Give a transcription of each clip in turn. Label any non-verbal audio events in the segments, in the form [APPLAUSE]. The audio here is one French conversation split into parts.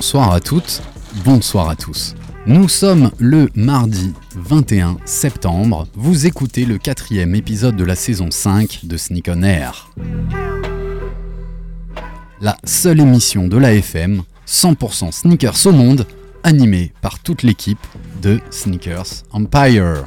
Bonsoir à toutes, bonsoir à tous. Nous sommes le mardi 21 septembre. Vous écoutez le quatrième épisode de la saison 5 de Sneak on Air. La seule émission de la FM 100% sneakers au monde, animée par toute l'équipe de Sneakers Empire.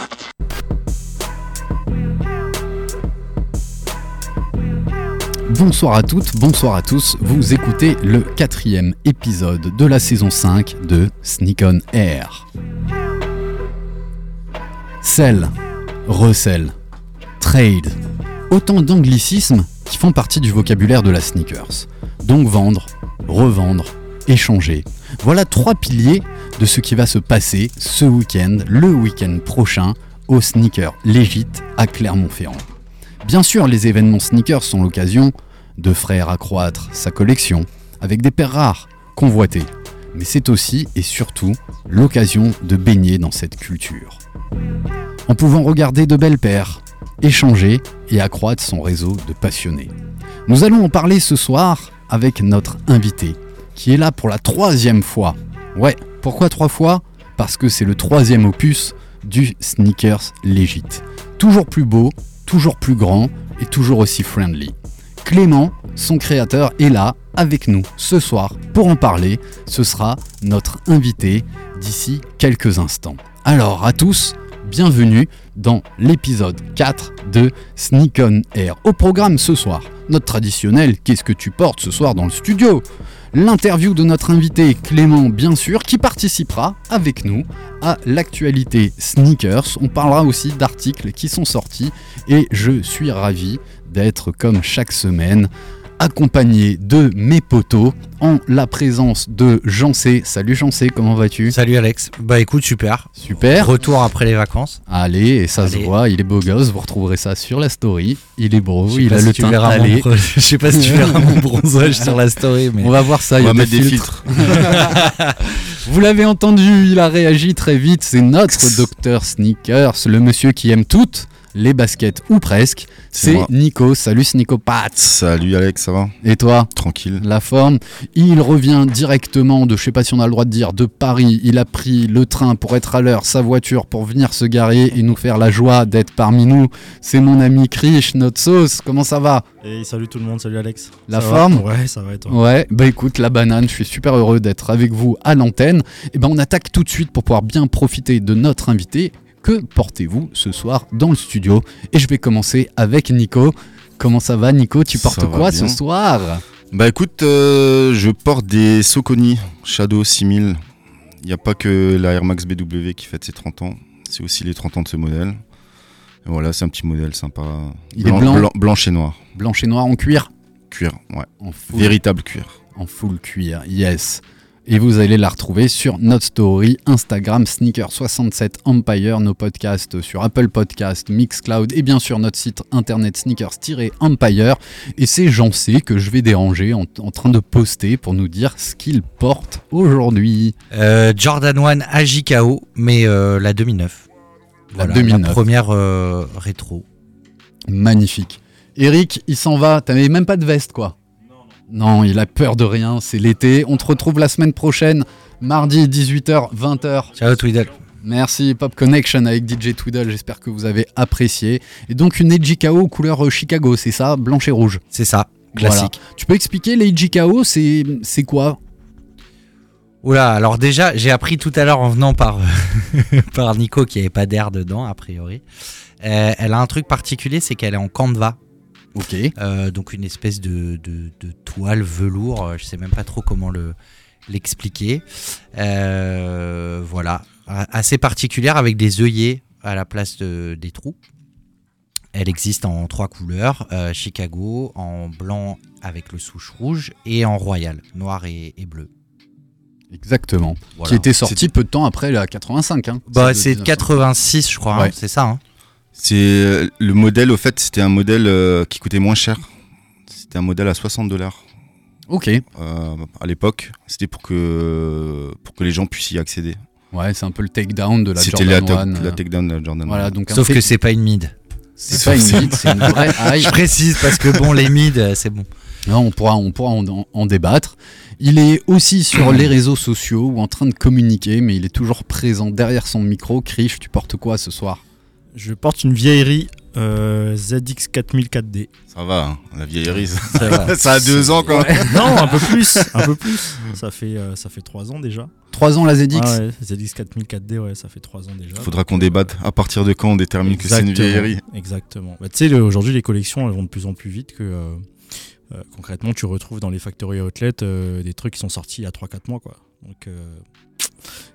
Bonsoir à toutes, bonsoir à tous. Vous écoutez le quatrième épisode de la saison 5 de Sneak on Air. Sell, resell, trade. Autant d'anglicismes qui font partie du vocabulaire de la sneakers. Donc vendre, revendre, échanger. Voilà trois piliers de ce qui va se passer ce week-end, le week-end prochain, au Sneaker Légit à Clermont-Ferrand. Bien sûr, les événements sneakers sont l'occasion de frère accroître sa collection avec des paires rares, convoitées. Mais c'est aussi et surtout l'occasion de baigner dans cette culture. En pouvant regarder de belles paires, échanger et accroître son réseau de passionnés. Nous allons en parler ce soir avec notre invité, qui est là pour la troisième fois. Ouais, pourquoi trois fois? Parce que c'est le troisième opus du Sneakers Legit. Toujours plus beau, toujours plus grand et toujours aussi friendly. Clément, son créateur, est là avec nous ce soir pour en parler. Ce sera notre invité d'ici quelques instants. Alors à tous, bienvenue dans l'épisode 4 de Sneak on Air. Au programme ce soir, notre traditionnel Qu'est-ce que tu portes ce soir dans le studio? L'interview de notre invité Clément, bien sûr, qui participera avec nous à l'actualité sneakers. On parlera aussi d'articles qui sont sortis et je suis ravi d'être comme chaque semaine accompagné de mes potos en la présence de Jean C. Salut Jean C, comment vas-tu? Salut Alex. Bah écoute, super. Super. Retour après les vacances. Allez, et ça se voit, il est beau gosse, vous retrouverez ça sur la story. Il est beau, il a si le teint mon allé. [LAUGHS] Je sais pas si tu verras mon bronzage sur la story, mais On va voir ça, il On va mettre des filtres. [LAUGHS] Vous l'avez entendu, il a réagi très vite. C'est notre docteur Sneakers, le monsieur qui aime toutes les baskets ou presque. C'est. Nico. Salut Sneako Pats. Salut Alex, ça va? Et toi? Tranquille. la forme. Il revient directement de, je sais pas si on a le droit de dire, de Paris. Il a pris le train pour être à l'heure, sa voiture pour venir se garer et nous faire la joie d'être parmi nous. C'est mon ami Krish, notre sauce. Comment ça va? Et salut tout le monde, salut Alex. La Ça va forme? Ouais, ça va et toi? Ouais, bah écoute, la banane, je suis super heureux d'être avec vous à l'antenne. Et ben on attaque tout de suite pour pouvoir bien profiter de notre invité. Que portez-vous ce soir dans le studio Et je vais commencer avec Nico. Comment ça va Nico? Tu portes quoi ce soir? Bah écoute, euh, je porte des Soconi Shadow 6000. Il n'y a pas que la Air Max BW qui fête ses 30 ans, c'est aussi les 30 ans de ce modèle. Et voilà, c'est un petit modèle sympa. Il est blanc Blanche et noir. Blanche et noir en cuir? Cuir, ouais. En full, Véritable cuir. en full cuir, yes. Et vous allez la retrouver sur notre story Instagram Sneaker67 Empire, nos podcasts sur Apple Podcast, Mixcloud et bien sûr notre site internet sneakers-empire. Et c'est Jean C que je vais déranger en, en train de poster pour nous dire ce qu'il porte aujourd'hui. Euh, Jordan 1 AJKO, mais euh, la 2009. La 2009. La première euh, rétro. Magnifique. Eric, il s'en va. T'avais même pas de veste, quoi. Non, il a peur de rien. C'est l'été. On te retrouve la semaine prochaine, mardi 18h, 20h. Ciao Tweedle. Merci Pop Connection avec DJ Twiddle. J'espère que vous avez apprécié. Et donc une EJKO couleur euh, Chicago, c'est ça, blanche et rouge. C'est ça, classique. Voilà. Tu peux expliquer les c'est c'est quoi? Oula, alors déjà, j'ai appris tout à l'heure en venant par, [LAUGHS] par Nico qu'il n'y avait pas d'air dedans, a priori. Euh, elle a un truc particulier, c'est qu'elle est en canevas. Ok. Euh, donc une espèce de, de- de toile velours, euh, je sais même pas trop comment le l'expliquer. Euh, voilà, assez particulière avec des œillets à la place de- des trous. Elle existe en trois couleurs euh, Chicago, en blanc avec le souche rouge et en royal, noir et, et bleu. Exactement. Voilà. Qui était sorti peu de temps après la 85. Hein. Bah, c'est 1900. 86, je crois, hein, c'est ça. hein. C'est euh, le modèle, au fait, c'était un modèle euh, qui coûtait moins cher. C'était un modèle à 60 dollars Ok. à l'époque. C'était pour que pour que les gens puissent y accéder. Ouais, c'est un peu le takedown de la C'était la, Jordan to- 1. la euh, takedown de la Jordan. Voilà, 1. donc Sauf take- que c'est pas une mid. c'est pas une mythe, c'est une vraie hype. Je précise parce que bon, les mid, euh, c'est bon. Non, on pourra, on pourra en, en- en débattre. Il est aussi sur les réseaux sociaux ou en train de communiquer, mais il est toujours présent derrière son micro. Krish, tu portes quoi ce soir? Je porte une vieillerie euh, ZX4004D. Ça va, hein, la vieillerie. Ça, Ça va. [LAUGHS] ça a deux ans quand même. [LAUGHS] non, un peu plus, un peu plus. Ça fait, euh, ça fait 3 ans déjà. 3 ans la ZX Ah ouais, ZX4004D, ouais, ça fait 3 ans déjà. Faudra qu'on débatte. À partir de quand on détermine que c'est une vieillerie Exactement. Bah, tu sais, le- aujourd'hui, les collections, elles vont de plus en plus vite que. euh, euh, concrètement, tu retrouves dans les factory outlets euh, des trucs qui sont sortis il y a 3-4 mois, quoi. Donc, euh,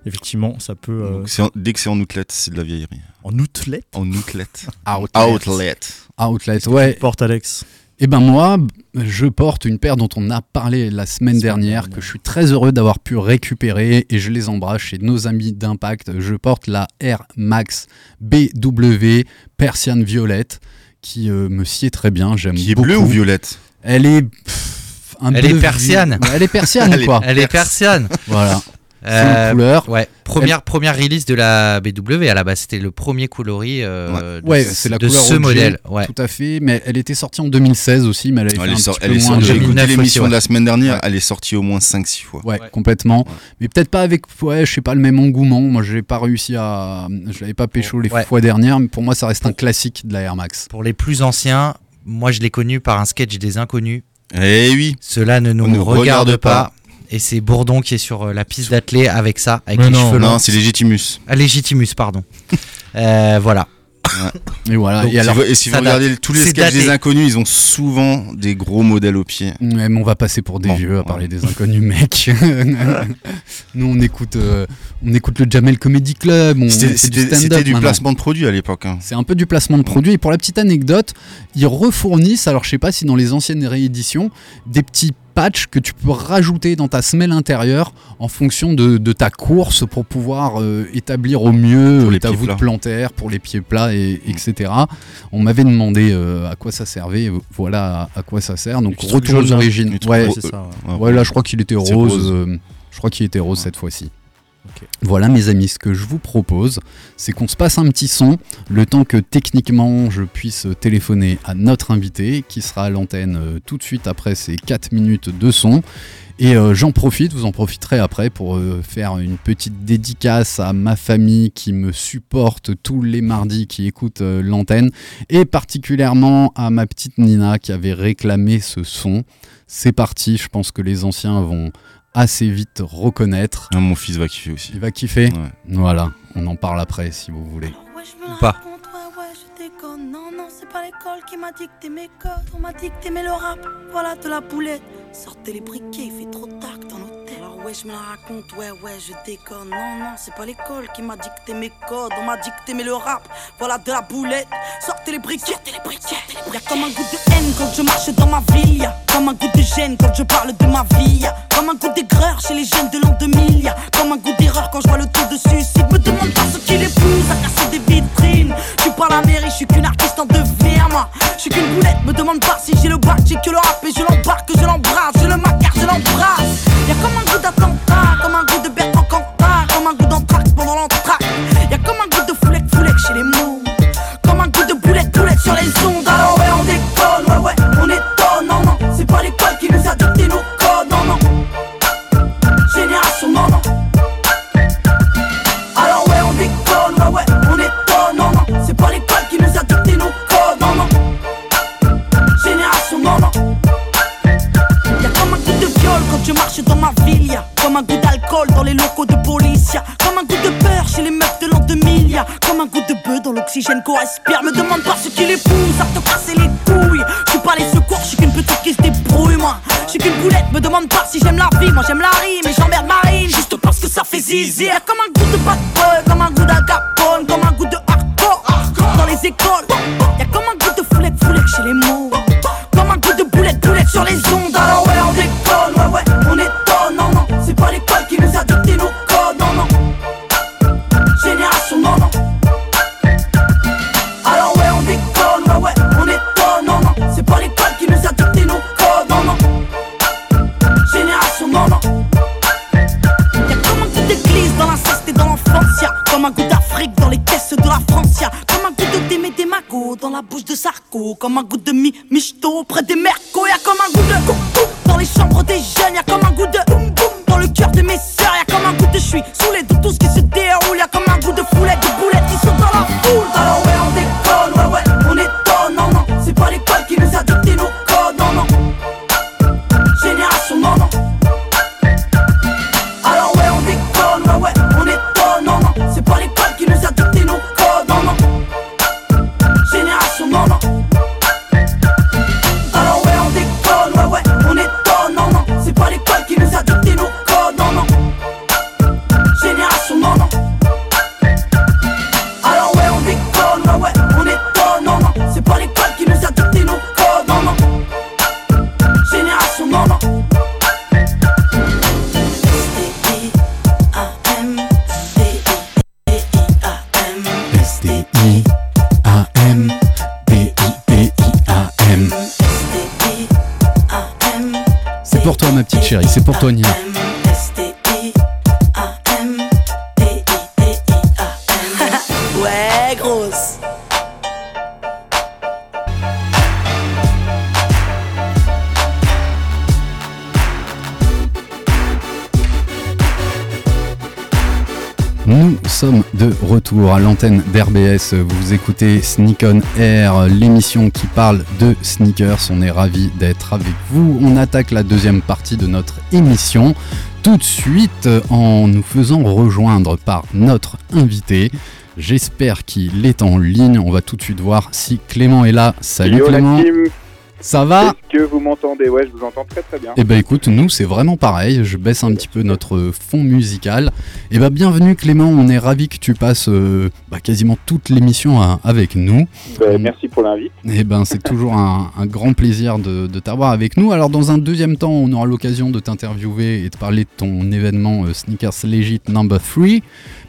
effectivement, ça peut. euh, Donc, c'est en- Dès que c'est en outlet, c'est de la vieillerie. en outlet? En outlet. [LAUGHS] Outlet. Outlet. Outlet, ouais. Porte Alex? Et ben moi, je porte une paire dont on a parlé la semaine dernière, que je suis très heureux d'avoir pu récupérer et je les embrasse chez nos amis d'Impact. Je porte la Air Max BW Persiane Violette qui euh, me sied très bien. J'aime Qui est bleue ou violette? Elle est pff, un Elle est vi- Elle est persiane [LAUGHS] Elle est. Elle est persiane. Voilà. C'est une Euh, couleur. Ouais, première, première release de la BW à la base, c'était le premier coloris euh, de, Ouais, ce- c'est la de couleur ce objet, modèle. Ouais. Tout à fait, mais elle était sortie en 2016 aussi, mais elle avait Elle fait un petit peu J'ai écouté 2009 l'émission de la semaine dernière. Ouais. Elle est sortie au moins 5-6 fois. Ouais, Ouais. complètement. Ouais. Mais peut-être pas avec, ouais, je sais pas, le même engouement. Moi, j'ai pas réussi à. Je l'avais pas pécho les Ouais. fois dernières, mais pour moi, ça reste un classique de la Air Max. Pour les plus anciens, moi je l'ai connu par un sketch des inconnus. Eh oui. Cela ne nous regarde, regarde pas. pas. Et c'est Bourdon qui est sur euh, la piste d'athlée avec ça, avec Mais les non, cheveux longs. Non, c'est Legitimus. Ah, Légitimus, pardon. [LAUGHS] Euh, voilà. Et voilà. Donc, et alors, Si vous- et si vous ça date. regardez tous les sketchs des inconnus, ils ont souvent des gros modèles au pied. Mais on va passer pour des Bon, vieux à ouais. parler des inconnus, [LAUGHS] mec. [LAUGHS] Nous, on écoute, euh, on écoute le Jamel Comedy Club. C'était du maintenant. placement de produit à l'époque. hein. C'est un peu du placement de produit. Et pour la petite anecdote, ils refournissent, alors je sais pas si dans les anciennes rééditions, des petits patchs que tu peux rajouter dans ta semelle intérieure en fonction de, de ta course pour pouvoir euh, établir au mieux euh, les ta voûte plats. plantaire, pour les pieds plats, et, etc. On m'avait demandé euh, à quoi ça servait. Voilà à, à quoi ça sert. Donc retour aux origines. Ouais, là, je crois qu'il était rose. rose. je crois qu'il était rose cette fois-ci. Voilà, mes amis, ce que je vous propose, c'est qu'on se passe un petit son, le temps que techniquement je puisse téléphoner à notre invité, qui sera à l'antenne euh, tout de suite après ces 4 minutes de son. Et euh, j'en profite, vous en profiterez après pour euh, faire une petite dédicace à ma famille qui me supporte tous les mardis, qui écoute l'antenne, et particulièrement à ma petite Nina qui avait réclamé ce son. C'est parti, je pense que les anciens vont assez vite reconnaître. Ah, mon fils va kiffer aussi. Il va kiffer. Ouais. Voilà, on en parle après si vous voulez. Ouais, je me la Ou pas. Non, non, c'est pas l'école qui m'a dicté mes codes. On m'a dicté mais le rap, voilà de la boulette. Sortez les briquets, il fait trop tard dans nos ouais, je me la raconte, ouais, ouais, je déconne. Non, non, c'est pas l'école qui m'a dicté mes codes. On m'a dicté mais le rap, voilà de la boulette. Sortez les briquets, sortez les briquets. Y'a comme un goût de haine quand je marche dans ma ville. Comme un goût de gêne quand je parle de ma vie. Comme un goût d'aigreur chez les jeunes de l'an 2000. Y'a comme un goût d'erreur quand je vois le taux de suicide. Me demande pas ce qui les pousse à casser des vitrines. Je suis pas la mairie, je suis qu'une artiste en devenir, moi. Je suis qu'une boulette, me demande pas si j'ai le bac, j'ai que le rap et je l'embarque, je l'embrasse, je le macar, je l'embrasse. Me demande pas ce qui les pousse à te casser les couilles. Je suis pas je suis qu'une petite qui se débrouille, moi. Je suis qu'une boulette, me demande pas si j'aime la vie. Moi j'aime la rime et j'emmerde Marine, juste parce que ça fait zizi. Y'a comme un goût de bad Sarko, comme l'antenne d'RBS. Vous écoutez Sneak on Air, l'émission qui parle de sneakers. On est ravis d'être avec vous. On attaque la deuxième partie de notre émission tout de suite en nous faisant rejoindre par notre invité. J'espère qu'il est en ligne. On va tout de suite voir si Clément est là. Salut Yo, Clément. Ça va? Que vous m'entendez Ouais, je vous entends très très bien. Eh ben écoute, nous c'est vraiment pareil, je baisse un petit peu notre fond musical. Et ben bienvenue Clément, on est ravi que tu passes euh, bah, quasiment toute l'émission à- avec nous. Ben, merci pour l'invite. Et ben c'est [LAUGHS] toujours un, un grand plaisir de, de t'avoir avec nous. Alors dans un deuxième temps, on aura l'occasion de t'interviewer et de parler de ton événement euh, Sneakers Legit Number 3.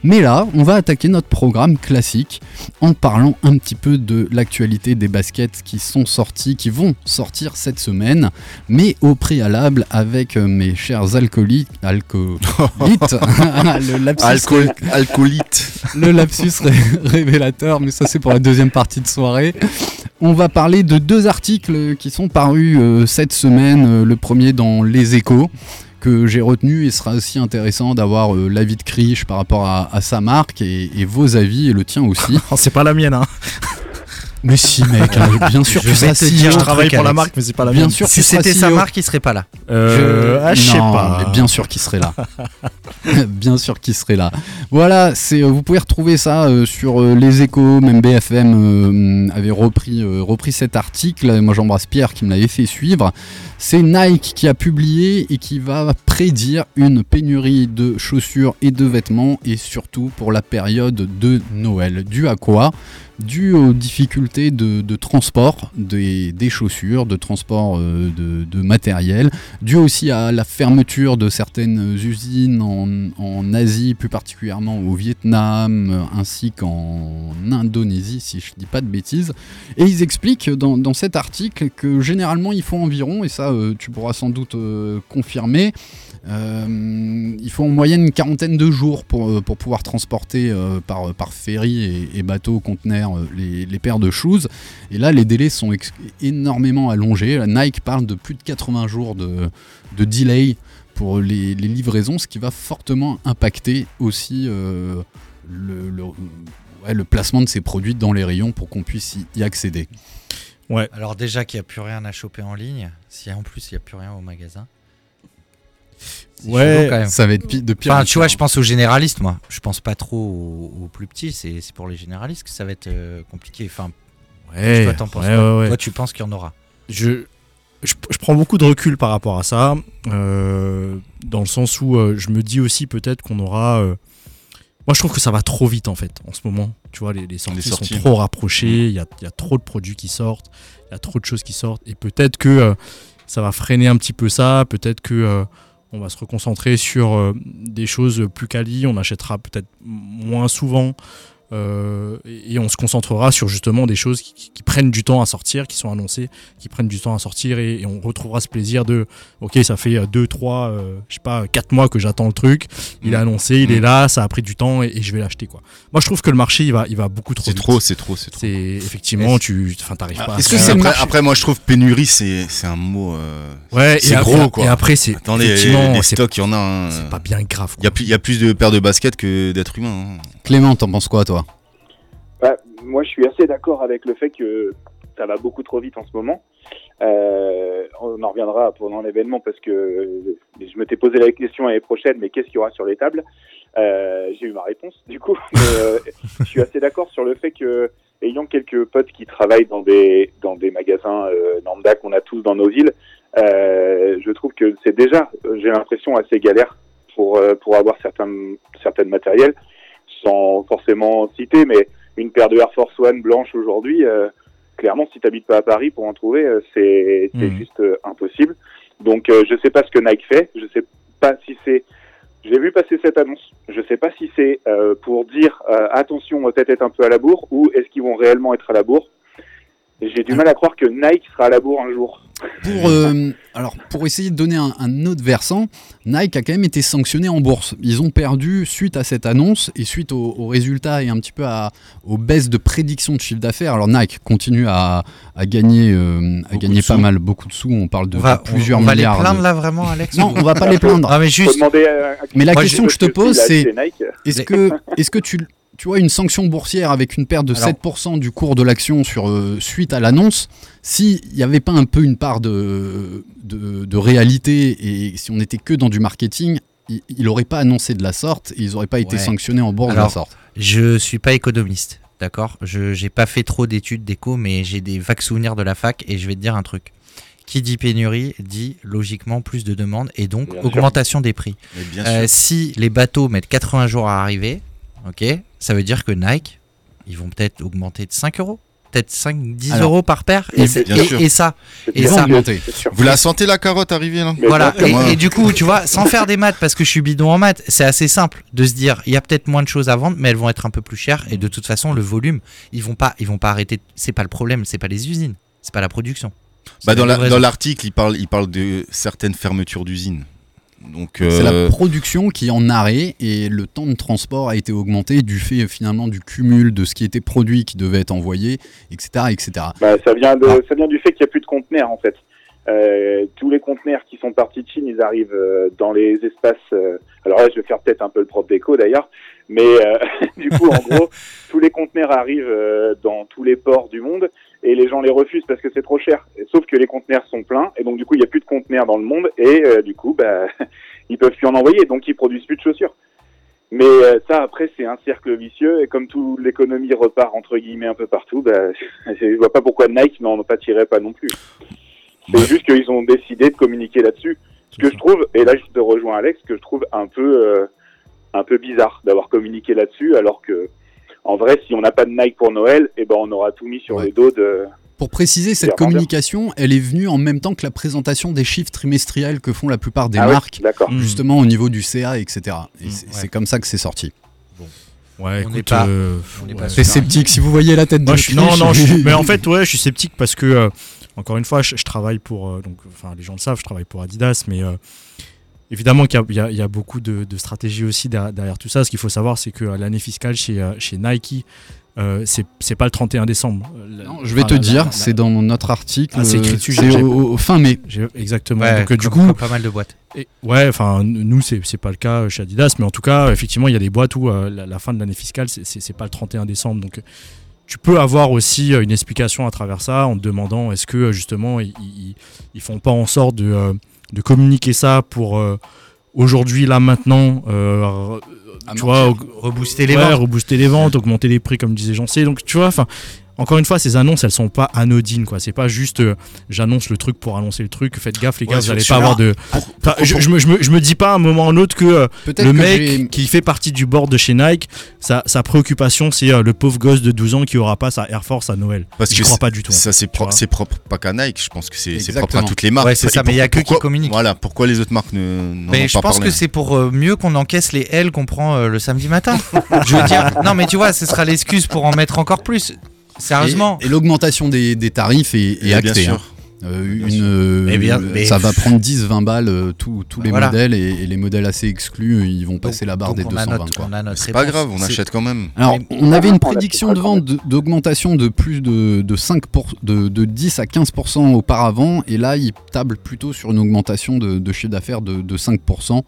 Mais là, on va attaquer notre programme classique en parlant un petit peu de l'actualité des baskets qui sont sortis, qui vont sortir cette semaine, mais au préalable avec euh, mes chers alcoolites, alcoolites, [LAUGHS] le lapsus, Alcool, alcoolite. le lapsus ré- [LAUGHS] révélateur, mais ça c'est pour la deuxième partie de soirée. On va parler de deux articles qui sont parus euh, cette semaine. Euh, le premier dans Les Échos, que j'ai retenu et sera aussi intéressant d'avoir euh, l'avis de Krish par rapport à, à sa marque et, et vos avis et le tien aussi. [LAUGHS] C'est pas la mienne, hein. Mais si mec, hein, [LAUGHS] bien sûr Je tu vais te dire. Je travaille pour la marque, mais c'est pas la Bien sûr, Si c'était sa marque, il serait pas là. Euh, ah, je sais pas. mais bien sûr qu'il serait là. [LAUGHS] bien sûr qu'il serait là. Voilà, c'est euh, vous pouvez retrouver ça euh, sur euh, les échos, même BFM euh, avait repris, repris cet article. Moi j'embrasse Pierre qui me l'avait fait suivre. C'est Nike qui a publié et qui va prédire une pénurie de chaussures et de vêtements et surtout pour la période de Noël. Dû à quoi? Dû aux difficultés de, transport des, chaussures, de transport euh, de, matériel, dû aussi à la fermeture de certaines usines en, Asie, plus particulièrement au Vietnam, ainsi qu'en Indonésie, si je dis pas de bêtises. Et ils expliquent dans, cet article que généralement il faut environ, et ça euh, tu pourras sans doute euh, confirmer, il faut en moyenne une quarantaine de jours pour, euh, pour pouvoir transporter euh, par, par ferry et, et bateau conteneur euh, les, les paires de shoes. Et là, les délais sont énormément allongés. La Nike parle de plus de 80 jours de, de delay pour les, les livraisons, ce qui va fortement impacter aussi euh, le, le- ouais, le placement de ces produits dans les rayons pour qu'on puisse y, y accéder. Ouais. Alors déjà qu'il n'y a plus rien à choper en ligne, si en plus il n'y a plus rien au magasin. Ouais, chelou quand même. Ça va être pi- de pire. en Enfin, tu vois, je pense aux généralistes, moi. Je pense pas trop aux, aux plus petits. C'est c'est pour les généralistes que ça va être euh, compliqué. Enfin, Ouais, toi, t'en penses ouais, quoi ouais, ouais. Toi, tu penses qu'il y en aura? Je, je, je prends beaucoup de recul par rapport à ça, euh, dans le sens où euh, je me dis aussi peut-être qu'on aura. euh, moi, je trouve que ça va trop vite en fait en ce moment. Tu vois, les, les sorties, sorties. sont trop rapprochées. Il y a, il y a trop de produits qui sortent. Il y a trop de choses qui sortent. Et peut-être que euh, ça va freiner un petit peu ça. Peut-être que euh, on va se reconcentrer sur euh, des choses plus quali. On achètera peut-être moins souvent. Euh, et, on se concentrera sur justement des choses qui, qui- qui prennent du temps à sortir, qui sont annoncées, qui prennent du temps à sortir et, et on retrouvera ce plaisir de ok ça fait 2, 3, je sais pas 4 mois que j'attends le truc, il est Mm. annoncé, il Mm. est là, ça a pris du temps et, et je vais l'acheter quoi. Moi je trouve que le marché il va, il va beaucoup trop C'est trop, c'est trop, c'est trop. C'est effectivement tu, enfin t'arrives pas. à Est-ce faire- que c'est après, après, moi je trouve pénurie, c'est c'est un mot. euh, Ouais, c'est et gros après- quoi. et après, c'est- Attendez, effectivement, les c'est- stocks, il y en a. hein. c'est pas bien grave. Il y a plus, il y a plus de paires de baskets que d'êtres humains. hein. Clément, t'en penses quoi, toi? Bah, moi, je suis assez d'accord avec le fait que ça va beaucoup trop vite en ce moment. Euh, on en reviendra pendant l'événement parce que euh, je m'étais posé la question l'année prochaine, mais qu'est-ce qu'il y aura sur les tables? Euh, J'ai eu ma réponse, du coup. Mais, euh, [LAUGHS] je suis assez d'accord sur le fait que, ayant quelques potes qui travaillent dans des dans des magasins euh, lambda qu'on a tous dans nos villes, euh, je trouve que c'est déjà, j'ai l'impression, assez galère pour euh, pour avoir certains certaines matériels, sans forcément citer, mais une paire de Air Force One blanche aujourd'hui, euh, clairement, si tu n'habites pas à Paris pour en trouver, euh, c'est Mhm. juste euh, impossible. Donc, euh, je sais pas ce que Nike fait. Je sais pas si c'est. J'ai vu passer cette annonce. Je sais pas si c'est euh, pour dire euh, attention, on va peut-être être un peu à la bourre, ou est-ce qu'ils vont réellement être à la bourre. J'ai du mal à croire que Nike sera à la bourre un jour. Pour, euh, alors, pour essayer de donner un, un autre versant, Nike a quand même été sanctionné en bourse. Ils ont perdu suite à cette annonce et suite aux, aux résultats et un petit peu à, aux baisses de prédiction de chiffre d'affaires. Alors Nike continue à, à gagner, euh, à gagner de pas sous. mal, beaucoup de sous. On parle de, On va, de plusieurs on va les milliards. plaindre de- là vraiment, Alex Non, on va pas les [LAUGHS] plaindre. Ah, mais juste, demander à- à- Mais la Moi, question que je te pose, c'est est-ce que, est-ce que tu, tu vois une sanction boursière avec une perte de Alors- 7% du cours de l'action sur euh, suite à l'annonce S'il n'y avait pas un peu une part de, de, de réalité et si on n'était que dans du marketing, il n'aurait pas annoncé de la sorte et ils n'auraient pas été Ouais. sanctionnés en bourse de la sorte. je suis pas économiste, d'accord? Je j'ai pas fait trop d'études d'éco, mais j'ai des vagues souvenirs de la fac et je vais te dire un truc. Qui dit pénurie dit logiquement plus de demandes et donc Bien sûr. augmentation des prix. Euh, si les bateaux mettent 80 jours à arriver, ok, ça veut dire que Nike, ils vont peut-être augmenter de 5 euros, peut-être 5, 10 Alors, euros par paire. et ça, et ça-. Vous la sentez la carotte arriver là? Voilà. Et, du coup, tu vois, sans faire des maths, parce que je suis bidon en maths, c'est assez simple de se dire, il y a peut-être moins de choses à vendre, mais elles vont être un peu plus chères. Et de toute façon, le volume, ils vont pas, ils vont pas arrêter. C'est pas le problème, c'est pas les usines, c'est pas la production. Bah, dans la- livraison. dans l'article, il parle, il parle de certaines fermetures d'usines. Donc, C'est la euh, production qui est en arrêt et le temps de transport a été augmenté du fait finalement du cumul de ce qui était produit qui devait être envoyé, etc. etc. Bah, ça vient de, Ah. ça vient du fait qu'il n'y a plus de conteneurs en fait. Euh, tous les conteneurs qui sont partis de Chine, ils arrivent euh, dans les espaces. euh, alors là, je vais faire peut-être un peu le propre d'écho d'ailleurs, mais euh, [LAUGHS] du coup, en gros, [LAUGHS] tous les conteneurs arrivent euh, dans tous les ports du monde et les gens les refusent parce que c'est trop cher. Sauf que les conteneurs sont pleins et donc du coup, il n'y a plus de conteneurs dans le monde et euh, du coup, bah, [LAUGHS] ils peuvent plus en envoyer, donc ils produisent plus de chaussures. Mais euh, ça, après, c'est un cercle vicieux et comme toute l'économie repart entre guillemets un peu partout, bah, [LAUGHS] je vois pas pourquoi Nike n'en pâtirait pas non plus. C'est juste qu'ils ont décidé de communiquer là-dessus. Ce que je trouve, et là je te rejoins Alex, ce que je trouve un peu, euh, un peu bizarre d'avoir communiqué là-dessus, alors que en vrai, si on n'a pas de Nike pour Noël, eh ben on aura tout mis sur Ouais. les dos de. Pour préciser, cette C'est communication, elle est venue en même temps que la présentation des chiffres trimestriels que font la plupart des Ah marques, D'accord. Mm. justement au niveau du CA, etc. Et Mm, c'est ouais. c'est comme ça que c'est sorti. Ouais, On écoute, n'est pas- euh, on n'est ouais. pas C'est sceptique, si vous voyez la tête de Moi, je suis- non, non, je suis- [LAUGHS] mais en fait, ouais, je suis sceptique parce que, euh, encore une fois, je, je travaille pour, euh, donc, enfin, les gens le savent, je travaille pour Adidas, mais euh, évidemment qu'il y a- y, y beaucoup de, de stratégies aussi derrière, derrière tout ça. Ce qu'il faut savoir, c'est que euh, l'année fiscale chez, euh, chez Nike, euh, c'est pas le 31 décembre. Non, je vais enfin, te la- dire, c'est dans notre article, Ah, c'est écrit dessus, c'est au, au fin mai. Exactement. Ouais, Donc, euh, du coup, pas mal de boîtes. Et- ouais, enfin, nous, c'est c'est pas le cas chez Adidas, mais en tout cas, effectivement, il y a des boîtes où euh, la, la fin de l'année fiscale, c'est- pas le 31 décembre. Donc, tu peux avoir aussi une explication à travers ça en te demandant est-ce que, justement, ils, ils, ils font pas en sorte de, euh, de communiquer ça pour euh, aujourd'hui, là, maintenant, euh, tu vois, Rebooster les ouais, rebooster les ventes, augmenter les prix, comme disait Jean C. Donc, tu vois, enfin. Encore une fois, ces annonces, elles sont pas anodines, quoi. C'est pas juste euh, j'annonce le truc pour annoncer le truc. Faites gaffe, les gars, Ouais, vous sur- allez sur pas avoir de. Pour- Enfin, pour- je, je me, je, me, je me dis pas à un moment ou un autre que euh, le mec qui fait partie du board de chez Nike, sa, sa préoccupation, c'est euh, le pauvre gosse de 12 ans qui aura pas sa Air Force à Noël. Parce J'y que crois pas du tout. Ça, c'est propre, pas qu'à Nike, je pense que c'est propre à toutes les marques. Ouais, c'est ça, mais il y a que qui communiquent. Voilà, pourquoi les autres marques ne Mais je pas pense parlé que c'est pour mieux qu'on encaisse les L qu'on prend euh, le samedi matin. [LAUGHS] je veux dire, non mais tu vois, ce sera l'excuse pour en mettre encore plus. Sérieusement. Et, et l'augmentation des, des tarifs est, est bien actée. sûr. hein. Euh, Bien une, sûr. Eh bien, mais- ça va prendre 10-20 balles euh, tous tous les Voilà. modèles et, et les modèles assez exclus, euh, ils vont passer la barre des on a 220. notre- quoi. on a notre C'est pas grave, on achète quand même. Alors, on avait une prédiction de vente d'augmentation de plus de, de 5 pour- de, de 10 à 15% auparavant, et là, il table plutôt sur une augmentation de, de chiffre d'affaires de, de 5%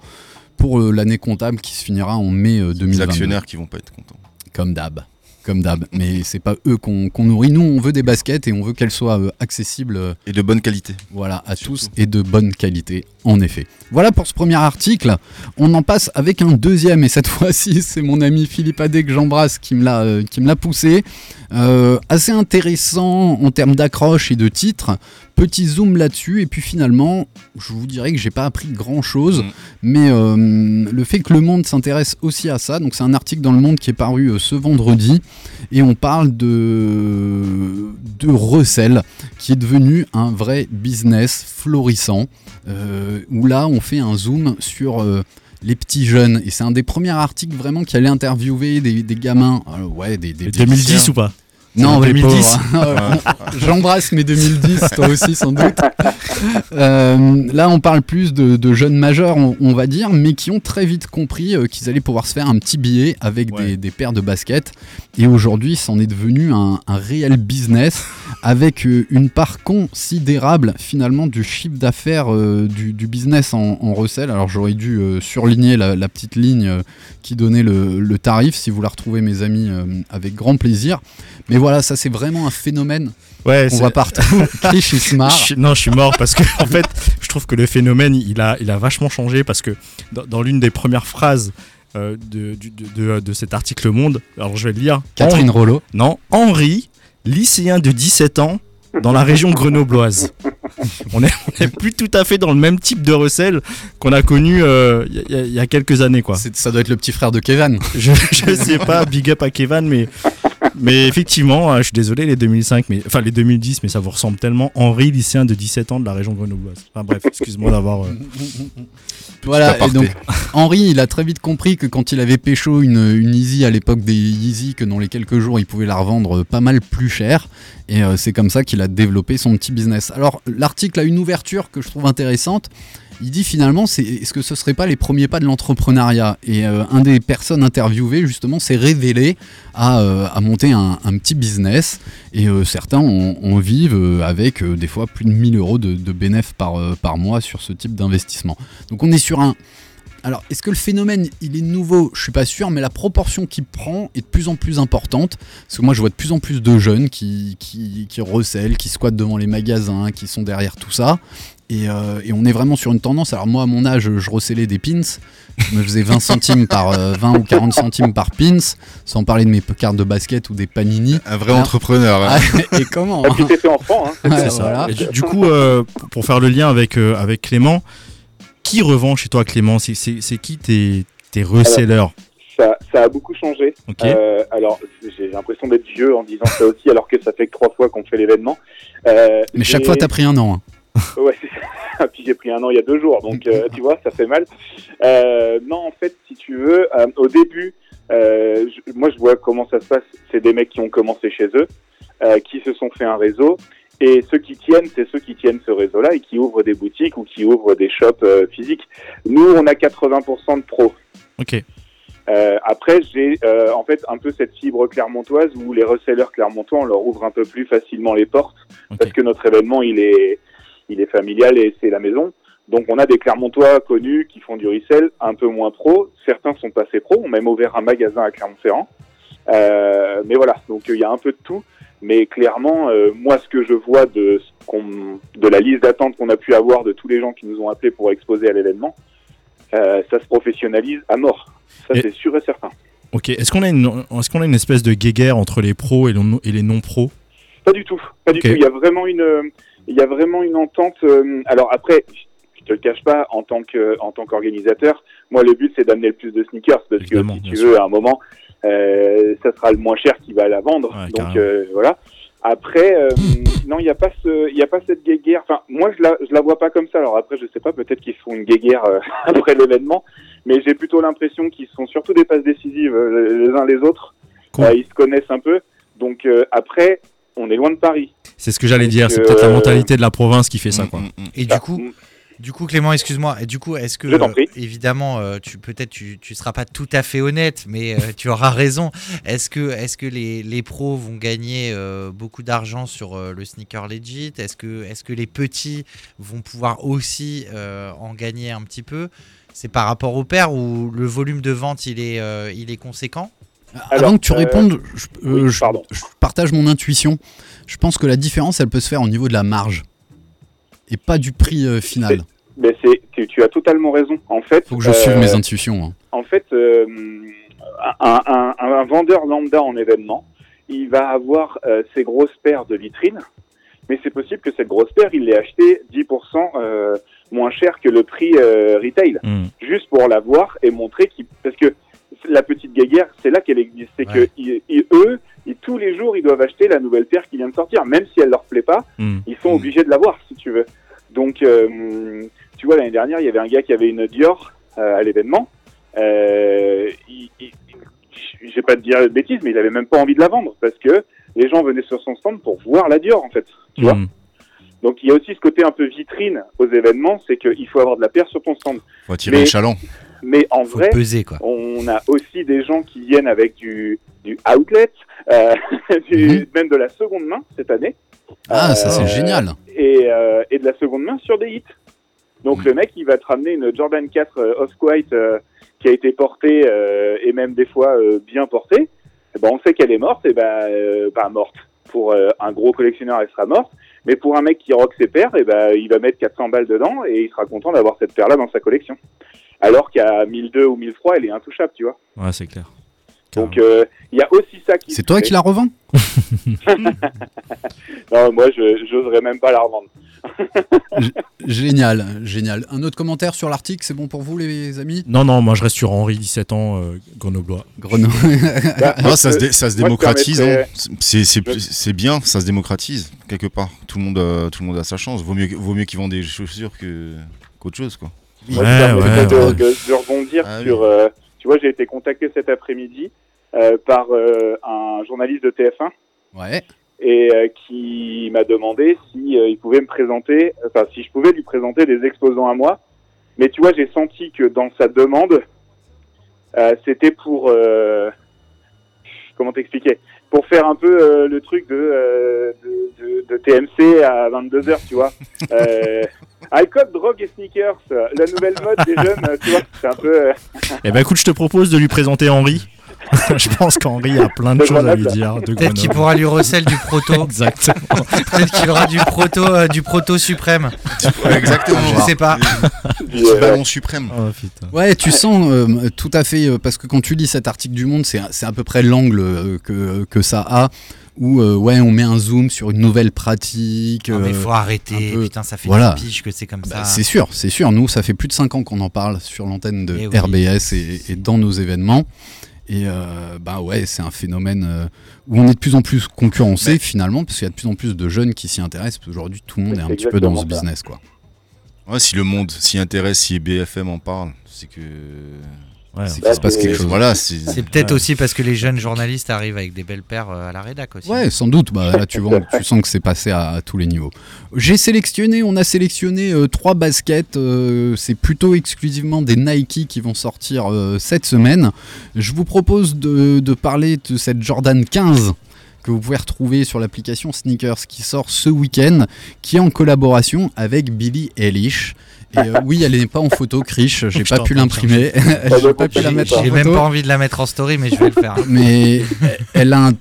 pour euh, l'année comptable qui se finira en mai euh, Les 2022. actionnaires qui vont pas être contents. Comme d'hab. Comme d'hab. Mais c'est pas eux qu'on nourrit. Nous, on veut des baskets et on veut qu'elles soient euh, accessibles euh, Et de bonne qualité. voilà, à Surtout. tous et de bonne qualité, en effet. Voilà pour ce premier article. On en passe avec un deuxième, et cette [LAUGHS] fois-ci, c'est mon ami Philippe Adé que j'embrasse qui me l'a euh, qui me l'a poussé. Euh, assez intéressant en termes d'accroche et de titre. Petit zoom là-dessus, et puis finalement, je vous dirais que j'ai pas appris grand-chose, Mm. mais euh, le fait que Le Monde s'intéresse aussi à ça, donc c'est un article dans Le Monde qui est paru euh, ce vendredi, et on parle de, de recel qui est devenu un vrai business florissant, euh, où là on fait un zoom sur les petits jeunes, et c'est un des premiers articles vraiment qui allait interviewer des, des gamins, Alors, ouais, des, des, Et des 2010 lycéens. ou pas? Non, C'est des 2010. pauvres. [LAUGHS] J'embrasse mes 2010, toi aussi sans doute. Euh, là, on parle plus de, de jeunes majeurs, on, on va dire, mais qui ont très vite compris euh, qu'ils allaient pouvoir se faire un petit billet avec Ouais. des, des paires de baskets. Et aujourd'hui, c'en est devenu un, un réel business avec euh, une part considérable finalement du chiffre d'affaires du, du business en, en recel. Alors j'aurais dû surligner la, la petite ligne qui donnait le, le tarif. Si vous la retrouvez, mes amis, avec grand plaisir. Mais voilà, ça c'est vraiment un phénomène Ouais, c'est- voit partout. [LAUGHS] Je- non, je suis mort parce que en fait, je trouve que le phénomène, il a, il a vachement changé parce que dans, dans l'une des premières phrases euh, de, du- de, de- cet article Le Monde, alors je vais le lire. Catherine Henri- Rollo. non, Henri, lycéen de 17 ans dans la région grenobloise. On est, on est plus tout à fait dans le même type de recel qu'on a connu euh, il y, y a quelques années, quoi. Ça doit être le petit frère de Kevin. Je, je sais pas, big up à Kevin, mais, mais effectivement, euh, je suis désolé, les 2005, mais, enfin les 2010, mais ça vous ressemble tellement. Henri, lycéen de 17 ans de la région grenobloise. Enfin bref, excuse-moi d'avoir. euh, [LAUGHS] Voilà, et donc [LAUGHS] Henri, il a très vite compris que quand il avait pécho une, une Easy à l'époque des Yeezy, que dans les quelques jours il pouvait la revendre pas mal plus cher, et euh, c'est comme ça qu'il a développé son petit business. Alors l'article a une ouverture que je trouve intéressante. Il dit finalement, c'est, est-ce que ce serait pas les premiers pas de l'entrepreneuriat? Et euh, un des personnes interviewées justement s'est révélé à, euh, monter un, petit business, et euh, certains en, en vivent avec des fois plus de 1000 euros de, de bénéfices par, mois sur ce type d'investissement. Donc on est sur un. Alors, est-ce que le phénomène, il est nouveau? Je suis pas sûr, mais la proportion qu'il prend est de plus en plus importante. Parce que moi, je vois de plus en plus de jeunes qui, qui, qui recèlent, qui squattent devant les magasins, qui sont derrière tout ça. Et, euh, et on est vraiment sur une tendance. Alors, moi, à mon âge, je recélais des pins. Je me faisais 20 [LAUGHS] centimes par euh, 20 ou 40 centimes par pins, sans parler de mes cartes de basket ou des panini. Un vrai Ah. entrepreneur. hein. Ah, et comment Ah, hein tu t'es fait enfant, hein. Ouais, c'est ça. voilà. Et du, du coup, euh, pour- faire le lien avec, euh, avec Clément, qui revend chez toi, Clément? C'est- qui tes, tes resellers? Ça, ça a beaucoup changé. Ok. Euh, alors, j'ai l'impression d'être vieux en disant ça aussi, alors que ça fait que trois fois qu'on fait l'événement. Euh, Mais chaque fois, t'as pris un an. hein. [LAUGHS] Ouais, c'est ça. [LAUGHS] Puis j'ai pris un an il y a deux jours, donc euh, tu vois, ça fait mal. Euh, non, en fait, si tu veux, euh, au début, je- moi je vois comment ça se passe. C'est des mecs qui ont commencé chez eux, qui se sont fait un réseau. Et ceux qui tiennent, c'est ceux qui tiennent ce réseau-là et qui ouvrent des boutiques ou qui ouvrent des shops physiques. Nous, on a 80% de pros. Ok. Euh, après, j'ai euh, en fait un peu cette fibre clermontoise où les resellers clermontois, on leur ouvre un peu plus facilement les portes parce que notre événement, il est, il est familial et c'est la maison. Donc, on a des clermontois connus qui font du resell, un peu moins pro. Certains sont passés pro, ont même ouvert un magasin à Clermont-Ferrand. Euh, mais voilà, donc il y a un peu de tout. Mais clairement, euh, moi, ce que je vois de, la liste d'attente qu'on a pu avoir de tous les gens qui nous ont appelés pour exposer à l'événement, euh, ça se professionnalise à mort. Ça, Et- c'est sûr et certain. Ok. Est-ce qu'on a, une- est-ce qu'on a une espèce de guéguerre entre les pros et, les non-pros? Pas du tout, pas du tout. Il y a vraiment une, il y a vraiment une entente. euh, alors après, je te le cache pas, en tant que, en tant qu'organisateur, moi le but c'est d'amener le plus de sneakers parce Évidemment, que si tu sûr. veux, à un moment, euh, ça sera le moins cher qui va la vendre. Ouais, Donc euh, voilà. Après, euh, non, il n'y a pas ce, il y a pas cette guéguerre. Enfin, moi je la, je la vois pas comme ça. Alors après, je sais pas, peut-être qu'ils font une guéguerre euh, [LAUGHS] après l'événement, mais j'ai plutôt l'impression qu'ils sont surtout des passes décisives euh, les uns les autres. Cool. Euh, ils se connaissent un peu. Donc euh, après, on est loin de Paris. C'est ce que j'allais dire. C'est peut-être la euh, mentalité de la province qui fait ça, quoi. Mm, mm, mm. Et Ah, du coup, mm. du coup, Clément, excuse-moi. Et du coup, est-ce que Je t'en prie. euh, évidemment, euh, tu peut-être tu, tu seras pas tout à fait honnête, mais euh, tu auras raison. Est-ce que est-ce que les, les pros vont gagner euh, beaucoup d'argent sur euh, le sneaker legit? Est-ce que est-ce que les petits vont pouvoir aussi euh, en gagner un petit peu? C'est par rapport au père où le volume de vente il est euh, il est conséquent? Alors, Avant que tu euh, répondes, je, euh, oui, je- pardon. je partage mon intuition. Je pense que la différence, elle peut se faire au niveau de la marge et pas du prix euh, final. Mais c'est, tu, tu as totalement raison. En fait, Faut que je euh, suive mes intuitions. hein. en fait, euh, un, un- un- un vendeur lambda en événement, il va avoir euh, ses grosses paires de vitrines, mais c'est possible que cette grosse paire, il l'ait achetée 10% euh, moins cher que le prix euh, retail, Mm. juste pour la voir et montrer qu'il, parce que la petite guéguerre, c'est là qu'elle existe, c'est Ouais. que ils- ils- eux, ils- tous les jours, ils doivent acheter la nouvelle paire qui vient de sortir, même si elle leur plaît pas, Mm. ils sont Mm. obligés de l'avoir, si tu veux. Donc, euh, tu vois, l'année dernière, il y avait un gars qui avait une Dior euh, à l'événement. Euh, il, il- il- je vais pas te dire de bêtises, mais il avait même pas envie de la vendre parce que les gens venaient sur son stand pour voir la Dior, en fait. Tu vois Mm. Donc, il y a aussi ce côté un peu vitrine aux événements, c'est qu'il faut avoir de la paire sur ton stand. Faut attirer Mais- le chaland. Mais en Faut vrai, peser quoi. on a aussi des gens qui viennent avec du, du outlet, euh, [LAUGHS] du- Mhm. même de la seconde main cette année. Ah, ça c'est Euh, génial. et, euh, et de la seconde main sur des hits. Donc Mm. le mec, il va te ramener une Jordan 4 euh, Off-White qui a été portée et même des fois bien portée. Eh ben, on sait qu'elle est morte, et ben pas morte. Pour un gros collectionneur, elle sera morte. Mais pour un mec qui rock ses paires, et ben il va mettre 400 balles dedans et il sera content d'avoir cette paire-là dans sa collection. Alors qu'à 1002 ou 1003, elle est intouchable, tu vois. Ouais, c'est clair. Donc euh, il y a aussi ça qui. C'est toi fait. qui la revends [LAUGHS] Non, moi je j'oserais même pas la revendre. Génial, génial. Un autre commentaire sur l'article, c'est bon pour vous les amis? Non, non, moi je reste sur Henri, 17 ans, euh, grenoblois. Grenoble. Bah, [LAUGHS] Ah, ça, se ça démocratise. hein. C'est- C'est je- c'est bien, ça se démocratise quelque part. Tout le monde, a, tout le monde a sa chance. Vaut mieux, vaut mieux qu'ils vendent des chaussures que qu'autre chose, quoi. Moi, Ouais, je ouais, de, ouais. de- de rebondir Ah oui. sur. euh, tu vois, j'ai été contacté cet après-midi euh, par euh, un journaliste de TF1 Ouais. et euh, qui m'a demandé si euh, il pouvait me présenter, enfin si je pouvais lui présenter des exposants à moi. Mais tu vois, j'ai senti que dans sa demande, euh, c'était pour euh, comment t'expliquer? Pour faire un peu euh, le truc de, euh, de, de, de TMC à 22 h tu vois. [LAUGHS] Euh, alcool, drogue et sneakers, la nouvelle mode des jeunes, euh, tu vois. C'est un peu. euh, Eh ben écoute, je te propose de lui présenter Henri. [LAUGHS] je pense qu'Henri a plein de De choses à lui dire. Peut-être qu'il pourra lui recel du proto. [LAUGHS] Exactement. Peut-être qu'il aura du proto euh, du proto suprême. Exactement. Je sais pas. [LAUGHS] du, euh, ballon suprême. Oh. Ouais, tu sens euh, tout à fait, euh, parce que quand tu lis cet article du Monde, c'est c'est à peu près l'angle euh, que, que ça a, où euh, ouais, on met un zoom sur une nouvelle pratique. Non, mais euh, faut arrêter. peu- Putain, ça fait Voilà. des piges que c'est comme bah, ça. c'est sûr, c'est sûr. Nous, ça fait plus de 5 ans qu'on en parle sur l'antenne de Eh oui. RBS et, et dans nos événements. Et euh, bah ouais, c'est un phénomène euh, où on est de plus en plus concurrencé finalement, parce qu'il y a de plus en plus de jeunes qui s'y intéressent. parce qu'Aujourd'hui, tout le monde est un petit peu dans ce business, quoi. Ouais, si le monde s'y intéresse, si BFM en parle, c'est que. Ouais, C'est Bah, qu'il se passe c'est- quelque chose. Voilà, c'est. C'est peut-être Ouais. aussi parce que les jeunes journalistes arrivent avec des belles paires euh, à la rédac aussi. Ouais, sans doute. Bah, là, tu, vois, tu sens que c'est passé à, à tous les niveaux. J'ai sélectionné, on a sélectionné euh, trois baskets. euh, c'est plutôt exclusivement des Nike qui vont sortir euh, cette semaine. Je vous propose de, de parler de cette Jordan 15 que vous pouvez retrouver sur l'application Sneakers qui sort ce week-end, qui est en collaboration avec Billie Eilish. Et euh, oui, elle n'est pas en photo, Krish, j'ai pas pu l'imprimer, [LAUGHS] j'ai pas pu la mettre en J'ai même pas envie de la mettre en story, mais je vais le faire. [LAUGHS] mais elle a un.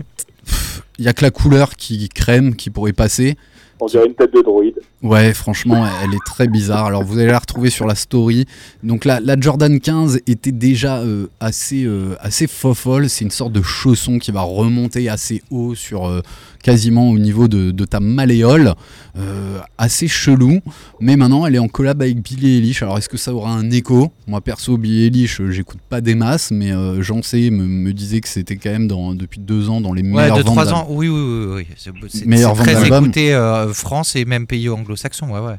Il y a que la couleur qui crème qui pourrait passer. On dirait une tête de droïde. Ouais, franchement, elle est très bizarre. Alors, vous allez la retrouver sur la story. Donc, la, la Jordan 15 était déjà euh, assez, euh, assez fofolle. C'est une sorte de chausson qui va remonter assez haut sur euh, quasiment au niveau de, de ta malléole. Euh, assez chelou. Mais maintenant, elle est en collab avec Billy Eilish. Alors, est-ce que ça aura un écho? Moi, perso, Billy Eilish, j'écoute pas des masses, mais j'en sais, me, me disait que c'était quand même dans, depuis deux ans dans les Ouais, meilleurs de ventes 3 d'al- ans, oui, oui, oui. oui. C'est très écouté France et même pays anglo-saxons, ouais, ouais.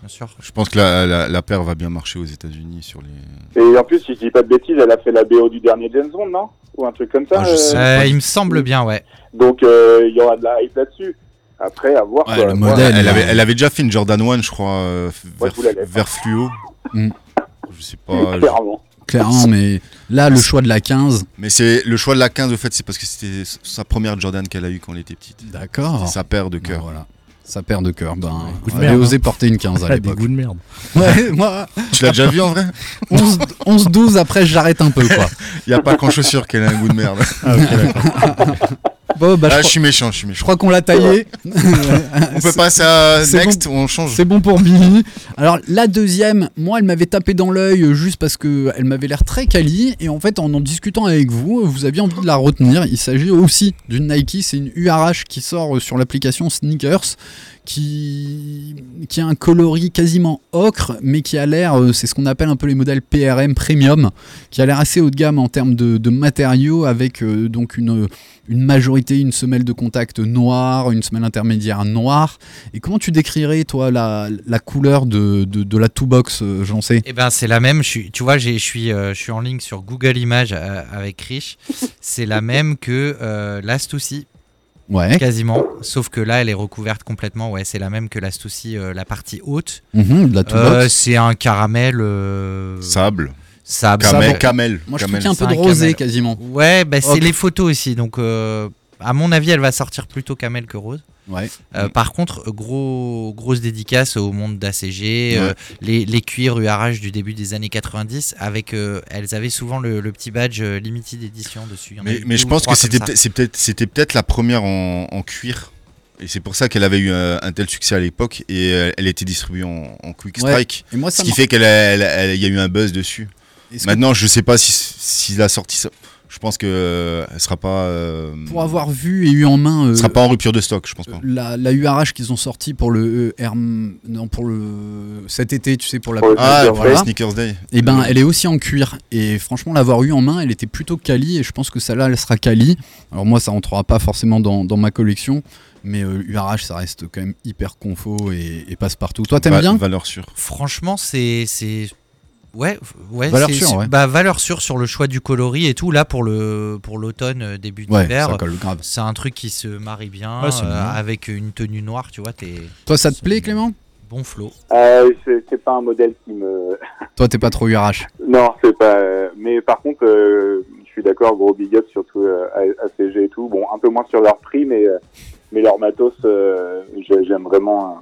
Bien sûr. Je pense que la, la, la paire va bien marcher aux États-Unis sur les. Et en plus, si je dis pas de bêtises, elle a fait la BO du dernier James Bond, non? Ou un truc comme ça. Ah, je euh, sais. Euh, il me semble bien, ouais. Donc, euh, il y aura de la hype là-dessus. Après, à voir. Ouais, quoi. le modèle. elle, avait, elle avait déjà fait une Jordan 1, je crois, euh, Ouais, vers, vers fluo. Mm. Je sais pas. je- Clairement. Clairement, mais là, le choix de la 15. Mais c'est le choix de la 15, au fait, c'est parce que c'était sa première Jordan qu'elle a eue quand elle était petite. D'accord. C'est sa paire de cœur. Voilà. Sa paire de cœur. Ben, Coup de elle avait merde, osé porter une 15 [LAUGHS] à Ah, des l'époque. goûts de merde. [LAUGHS] Ouais, moi, Tu l'as déjà vu en vrai 11 11-12, après, j'arrête un peu, quoi. [LAUGHS] Il n'y a pas qu'en chaussures qu'elle a un goût de merde. Ah, ok, d'accord. Bon, bah, je, Ah, je crois, suis méchant, je suis je méchant. crois qu'on l'a taillé. [LAUGHS] On peut passer à Next ou on change C'est bon pour Billy. Alors la deuxième, moi elle m'avait tapé dans l'œil euh, juste parce que elle m'avait l'air très quali et en fait en en discutant avec vous, vous aviez envie de la retenir. Il s'agit aussi d'une Nike, c'est une URH qui sort euh, sur l'application Sneakers qui, qui a un coloris quasiment ocre, mais qui a l'air, euh, c'est ce qu'on appelle un peu les modèles PRM premium, qui a l'air assez haut de gamme en termes de, de matériaux, avec euh, donc une, une majorité, une semelle de contact noire, une semelle intermédiaire noire. Et comment tu décrirais, toi, la, la couleur de, de, de la two-box, euh, j'en sais? Eh ben c'est la même. Je suis, tu vois, je suis, euh, je suis en ligne sur Google Images avec Rich. [LAUGHS] C'est la même que euh, Ouais. quasiment. Sauf que là, elle est recouverte complètement. Ouais, c'est la même que l'Astussy, euh, la partie haute. Mhm, de la two-box. Euh, c'est un caramel. euh, Sable. sable. Camel. Camel. Moi, je trouve Camel. qu'il y a un peu de rosé camel. quasiment. Ouais, bah, c'est les photos aussi. Donc, euh, à mon avis, elle va sortir plutôt camel que rose. Ouais. Euh, Par contre, gros, grosse dédicace au monde d'ACG, euh, les, les cuirs URH du début des années 90, avec euh, elles avaient souvent le, le petit badge limited edition dessus. Mais, mais je pense que c'était peut-être- la première en, en cuir. Et c'est pour ça qu'elle avait eu un, tel succès à l'époque et elle était distribuée en, en Quick Ouais. Strike. Et moi, Ce qui fait qu'il y a eu un buzz dessus. Est-ce que Maintenant, je sais pas si, si la sortie. Je pense que euh, elle sera pas. euh, pour avoir vu et eu en main elle euh, sera pas en rupture de stock, je pense pas. la, la URH qu'ils ont sorti pour le euh, Herm- non pour le cet été, tu sais pour la Ah, pour voilà. les Sneakers Day. Et ben, elle est aussi en cuir. Et franchement, l'avoir eu en main, elle était plutôt quali. Et je pense que celle-là, elle sera quali. Alors moi, ça rentrera pas forcément dans, dans ma collection. Mais euh, URH, ça reste quand même hyper confo et, et passe partout. Toi, t'aimes Va- bien? Valeur sûre. Franchement, c'est. c'est- Ouais, ouais, Valeur c'est- sûre, ouais. Bah, valeur sûre sur le choix du coloris et tout. Là, pour le pour l'automne, euh, début Ouais, d'hiver, c'est un truc qui se marie bien Ouais, euh, avec une tenue noire, tu vois, t'es Toi, ça te plaît, Clément? Bon flow. Euh, c'est pas un modèle qui me. [LAUGHS] Toi, t'es pas trop URH. Non, c'est pas. Mais par contre, euh, je suis d'accord, gros big up surtout euh, à ACG et tout. Bon, un peu moins sur leur prix, mais mais leur matos, euh, j'ai- j'aime vraiment.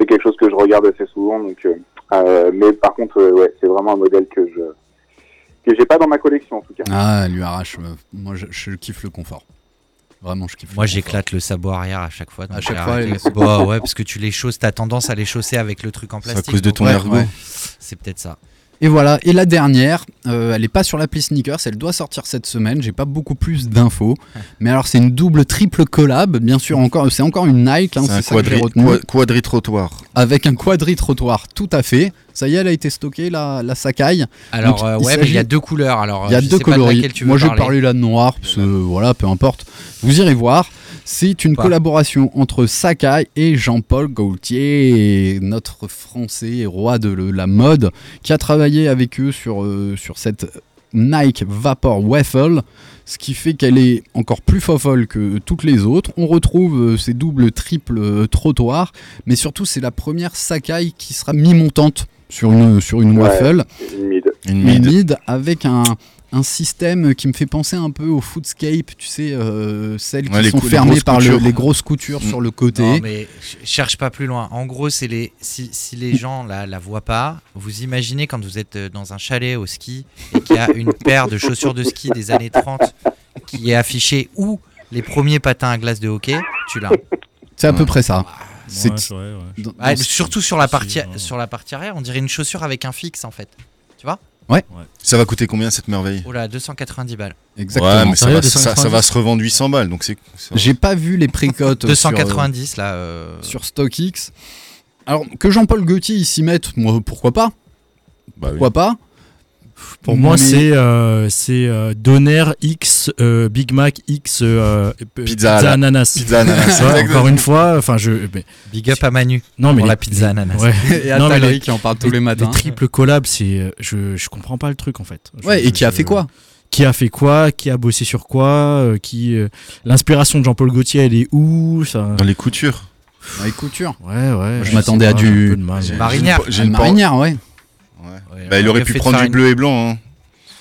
c'est quelque chose que je regarde assez souvent, donc. Euh, mais par contre, euh, ouais, c'est vraiment un modèle que je que j'ai pas dans ma collection en tout cas. Ah, l'URH, euh, moi, je, je kiffe le confort. Vraiment, je kiffe Moi, le confort. j'éclate le sabot arrière à chaque fois. donc À chaque fois, Bah ouais, parce que tu les chausses, t'as tendance à les chausser avec le truc en C'est à plastique. cause de ton ouais, ouais. C'est peut-être ça. Et voilà, et la dernière, euh, elle est pas sur l'appli Sneakers, elle doit sortir cette semaine, j'ai pas beaucoup plus d'infos. [LAUGHS] Mais alors c'est une double, triple collab, bien sûr, encore, c'est encore une Nike, hein, C'est un c'est ça que j'ai quadri, retenu. qua- quadri-trottoir. Avec un quadri-trottoir, tout à fait. Ça y est, elle a été stockée, la, la Sakai. Alors, Donc, euh, il ouais, mais il y a deux couleurs. Alors, Il y a je deux de coloris. Moi, je vais parler. parler la noire, parce que voilà, peu importe. Vous irez voir. C'est une Pas. collaboration entre Sakai et Jean-Paul Gaultier, notre français roi de la mode, qui a travaillé avec eux sur, euh, sur cette Nike Vapor Waffle, ce qui fait qu'elle est encore plus fofolle que toutes les autres. On retrouve euh, ces doubles, triples euh, trottoirs, mais surtout c'est la première Sakai qui sera mi-montante sur une, sur une Ouais. waffle Une mid. Une mid, mid. avec un, un système qui me fait penser un peu au Foodscape, tu sais, euh, celles qui Ouais, sont fermées par le- les grosses coutures Mm. sur le côté. Non, mais ch- cherche pas plus loin. En gros, c'est les si, si les gens la, la voient pas, vous imaginez quand vous êtes euh, dans un chalet au ski et qu'il y a une paire de chaussures de ski des années 30 qui est affichée ou les premiers patins à glace de hockey, tu l'as. C'est à peu près ça. C'est- Ouais, c'est vrai, ouais. dans- Ouais, dans- surtout sur la, partie, ouais. sur la partie arrière, on dirait une chaussure avec un fixe en fait. Tu vois? Ça va coûter combien cette merveille Oh là, 290 balles. Exactement. Ouais, mais ça va, ça, ça 290? va se revendre 800 balles, donc c'est. J'ai pas vu les précotes sur, euh, 290 là. euh, sur StockX. Alors que Jean-Paul Gaultier s'y mette, moi pourquoi pas? Bah oui. Pourquoi pas? Pour moi, Mais- c'est euh, c'est euh, Doner X euh, Big Mac X euh, Pizza à la- ananas. Pizza ananas. Ouais, encore une fois, enfin je mais- Big up à Manu. non mais pour les- la pizza ananas. Ouais. [LAUGHS] Et Non, mais Atari les- qui en parle tous les, les matins. les triples collabs, c'est je je comprends pas le truc en fait. Je- Ouais, et qui a fait quoi Qui a fait quoi Qui a bossé sur quoi euh, Qui euh, l'inspiration de Jean-Paul Gaultier, elle est où ça... Dans les coutures. Dans les coutures. Ouais, ouais. je m'attendais à du-. J'ai- Marinière. J'ai Une marinière, ouais. Ouais. Bah, il aurait pu fait prendre du une- bleu et blanc. Hein.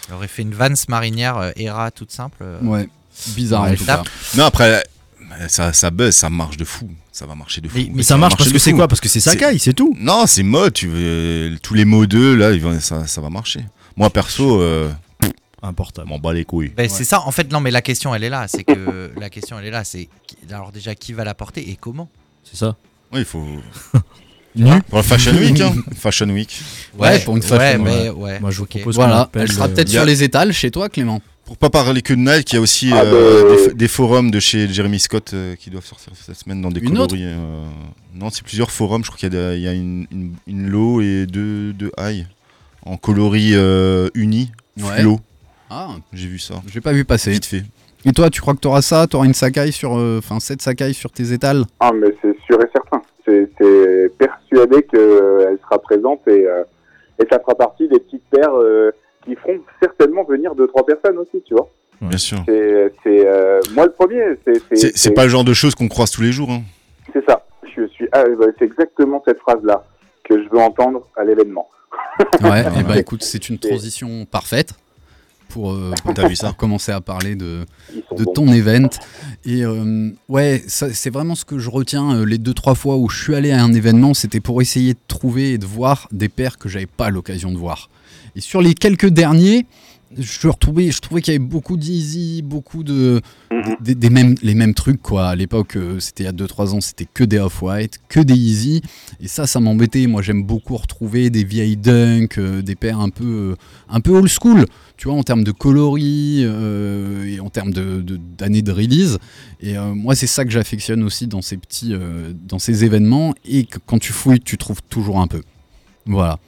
Il aurait fait une Vance marinière euh, Era toute simple. euh. Ouais. Bizarre Ouais, en tout ça- cas. Non, après, bah, ça, ça buzz, ça marche de fou. Ça va marcher de fou. Mais- Mais ça marche parce que c'est quoi? Parce que c'est Sakai, c'est tout. Non, c'est mode. Tu veux, tous les mots d'eux, là, ils vont- ça, ça va marcher. Moi, perso, euh, Important. m'en bats les couilles. Ben, C'est ça, en fait, non, mais la question elle est là. C'est que la question elle est là. C'est alors déjà qui va la porter et comment? C'est ça. Oui, il faut. [LAUGHS] Nu. Pour la Fashion Week, hein. [LAUGHS] Fashion Week. Ouais, pour une ouais, fashion, mais ouais. ouais. Moi, je vous propose Voilà, appelle, elle sera euh, peut-être sur les étals chez toi, Clément. Pour pas parler que de Nike, il y a aussi Ah, euh, bah, des, des forums de chez Jeremy Scott euh, qui doivent sortir cette semaine dans des Une autre coloris. euh, non, c'est plusieurs forums. Je crois qu'il y a, des- il y a une, une, une low et deux, deux high en coloris euh, unis, Ouais. fluo. Ah, J'ai vu ça. j'ai pas vu passer. Vite fait. Et toi, tu crois que t'auras ça T'auras une Sakai sur. euh, Enfin, cette Sakai sur tes étals? Ah, mais c'est sûr et certain. C'est persuadé qu'elle sera présente et, euh, et ça fera partie des petites paires euh, qui feront certainement venir deux, trois personnes aussi, tu vois. Ouais. Bien sûr. C'est euh, moi le premier. c'est- pas le genre de choses qu'on croise tous les jours. Hein. C'est ça. Je suis. ah, bah, c'est exactement cette phrase-là que je veux entendre à l'événement. Ouais, [LAUGHS] et bah écoute, c'est une transition parfaite pour, euh, [LAUGHS] pour- T'as vu ça pour commencer à parler de, de bons. ton event. Et euh, ouais, c'est vraiment ce que je retiens. euh, les deux, trois fois où je suis allé à un événement, c'était pour essayer de trouver et de voir des paires que j'avais pas l'occasion de voir. Et sur les quelques derniers, je retrouvais, je trouvais qu'il y avait beaucoup d'easy, beaucoup de Mhm. des, des mêmes, les mêmes trucs quoi. À l'époque, euh, c'était il y a 2-3 ans, c'était que des off-white, que des easy. Et ça, ça m'embêtait. Moi, j'aime beaucoup retrouver des vieilles dunk, euh, des paires un peu, euh, un peu old school. Tu vois, en termes de coloris euh, et en termes de, d'années de release. Et moi, c'est ça que j'affectionne aussi dans ces petits, dans ces événements. Et que quand tu fouilles, tu trouves toujours un peu. Voilà.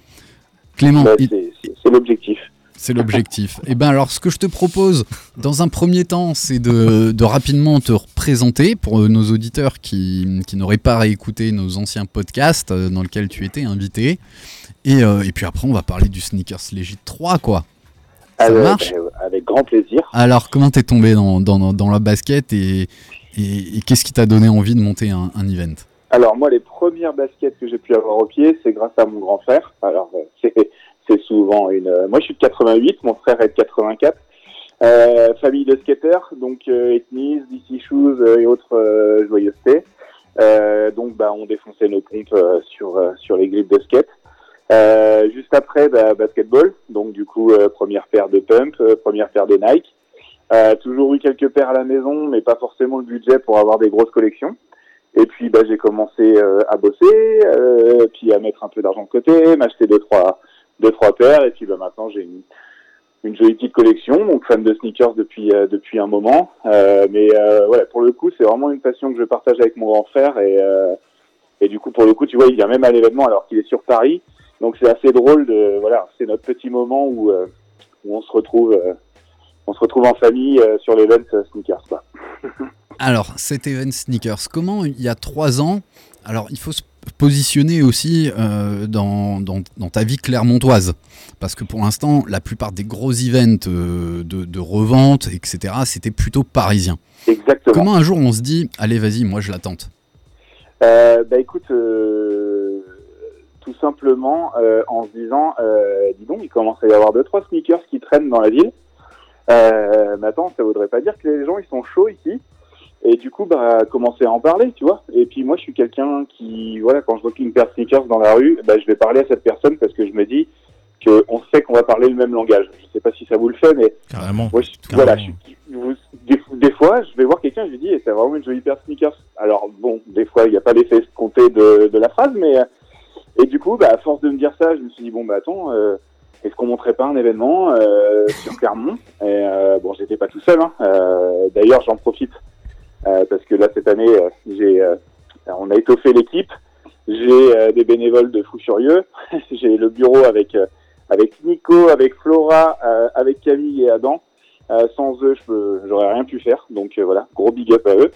Clément, Bah, c'est l'objectif. C'est l'objectif. Et ben alors, ce que je te propose, dans un premier temps, c'est de, de rapidement te représenter pour euh, nos auditeurs qui, qui n'auraient pas réécouté nos anciens podcasts euh, dans lesquels tu étais invité. Et, euh, et puis après, on va parler du Sneakers Legit 3, quoi. Ça Alors, marche bah, avec grand plaisir. Alors, comment t'es tombé dans, dans, dans la basket et, et, et qu'est-ce qui t'a donné envie de monter un, un event? Alors moi, les premières baskets que j'ai pu avoir au pied, c'est grâce à mon grand frère. Alors c'est c'est souvent une. Moi, je suis de 88, mon frère est de 84. Euh, famille de skateurs, donc euh, ethnies, DC Shoes euh, et autres euh, joyeusetés. Euh, donc, bah, on défonçait nos pompes sur sur les grippes de skate. Juste après, bah, basketball. Donc, du coup, première paire de pump, euh, première paire de Nike. Toujours eu quelques paires à la maison, mais pas forcément le budget pour avoir des grosses collections. Et puis bah, j'ai commencé à bosser, puis à mettre un peu d'argent de côté, m'acheter deux trois deux trois paires, et puis bah, maintenant j'ai une, une jolie petite collection, donc fan de sneakers depuis euh, depuis un moment. Euh, mais euh, voilà, pour le coup c'est vraiment une passion que je partage avec mon grand frère et euh, et du coup pour le coup tu vois il vient même à l'événement alors qu'il est sur Paris, donc c'est assez drôle de voilà c'est notre petit moment où euh, où on se retrouve euh, on se retrouve en famille euh, sur l'event euh, sneakers quoi. [LAUGHS] Alors, cet event Sneakers, comment il y a trois ans, alors il faut se positionner aussi euh, dans, dans, dans ta vie clermontoise. Parce que pour l'instant, la plupart des gros events euh, de, de revente, etc., c'était plutôt parisien. Exactement. Comment un jour on se dit, allez, vas-y, moi je la tente Euh, bah écoute, euh, tout simplement en se disant, dis donc, il commence à y avoir deux trois sneakers qui traînent dans la ville. Euh, mais attends, ça voudrait pas dire que les gens ils sont chauds ici? Et du coup, bah commencer à en parler, tu vois. Et puis moi, je suis quelqu'un qui, voilà, quand je vois une paire de sneakers dans la rue, bah je vais parler à cette personne parce que je me dis, qu'on sait qu'on va parler le même langage. Je sais pas si ça vous le fait, mais Carrément. moi, je- Carrément. voilà, je- vous- des, des fois, je vais voir quelqu'un, je lui dis, eh, c'est vraiment une jolie paire de sneakers. Alors bon, des fois, il n'y a pas l'effet escompté de, de la phrase, mais euh, et du coup, bah, à force de me dire ça, je me suis dit bon bah attends, euh, est-ce qu'on montrait pas un événement euh, sur Clermont? Et euh, bon, j'étais pas tout seul. Hein. Euh, D'ailleurs, j'en profite parce que là cette année, euh, j'ai, euh, on a étoffé l'équipe. J'ai euh, des bénévoles de fou furieux. [LAUGHS] j'ai le bureau avec euh, avec Nico, avec Flora, euh, avec Camille et Adam. Euh, sans eux, je j'aurais rien pu faire. Donc euh, voilà, gros big up à eux.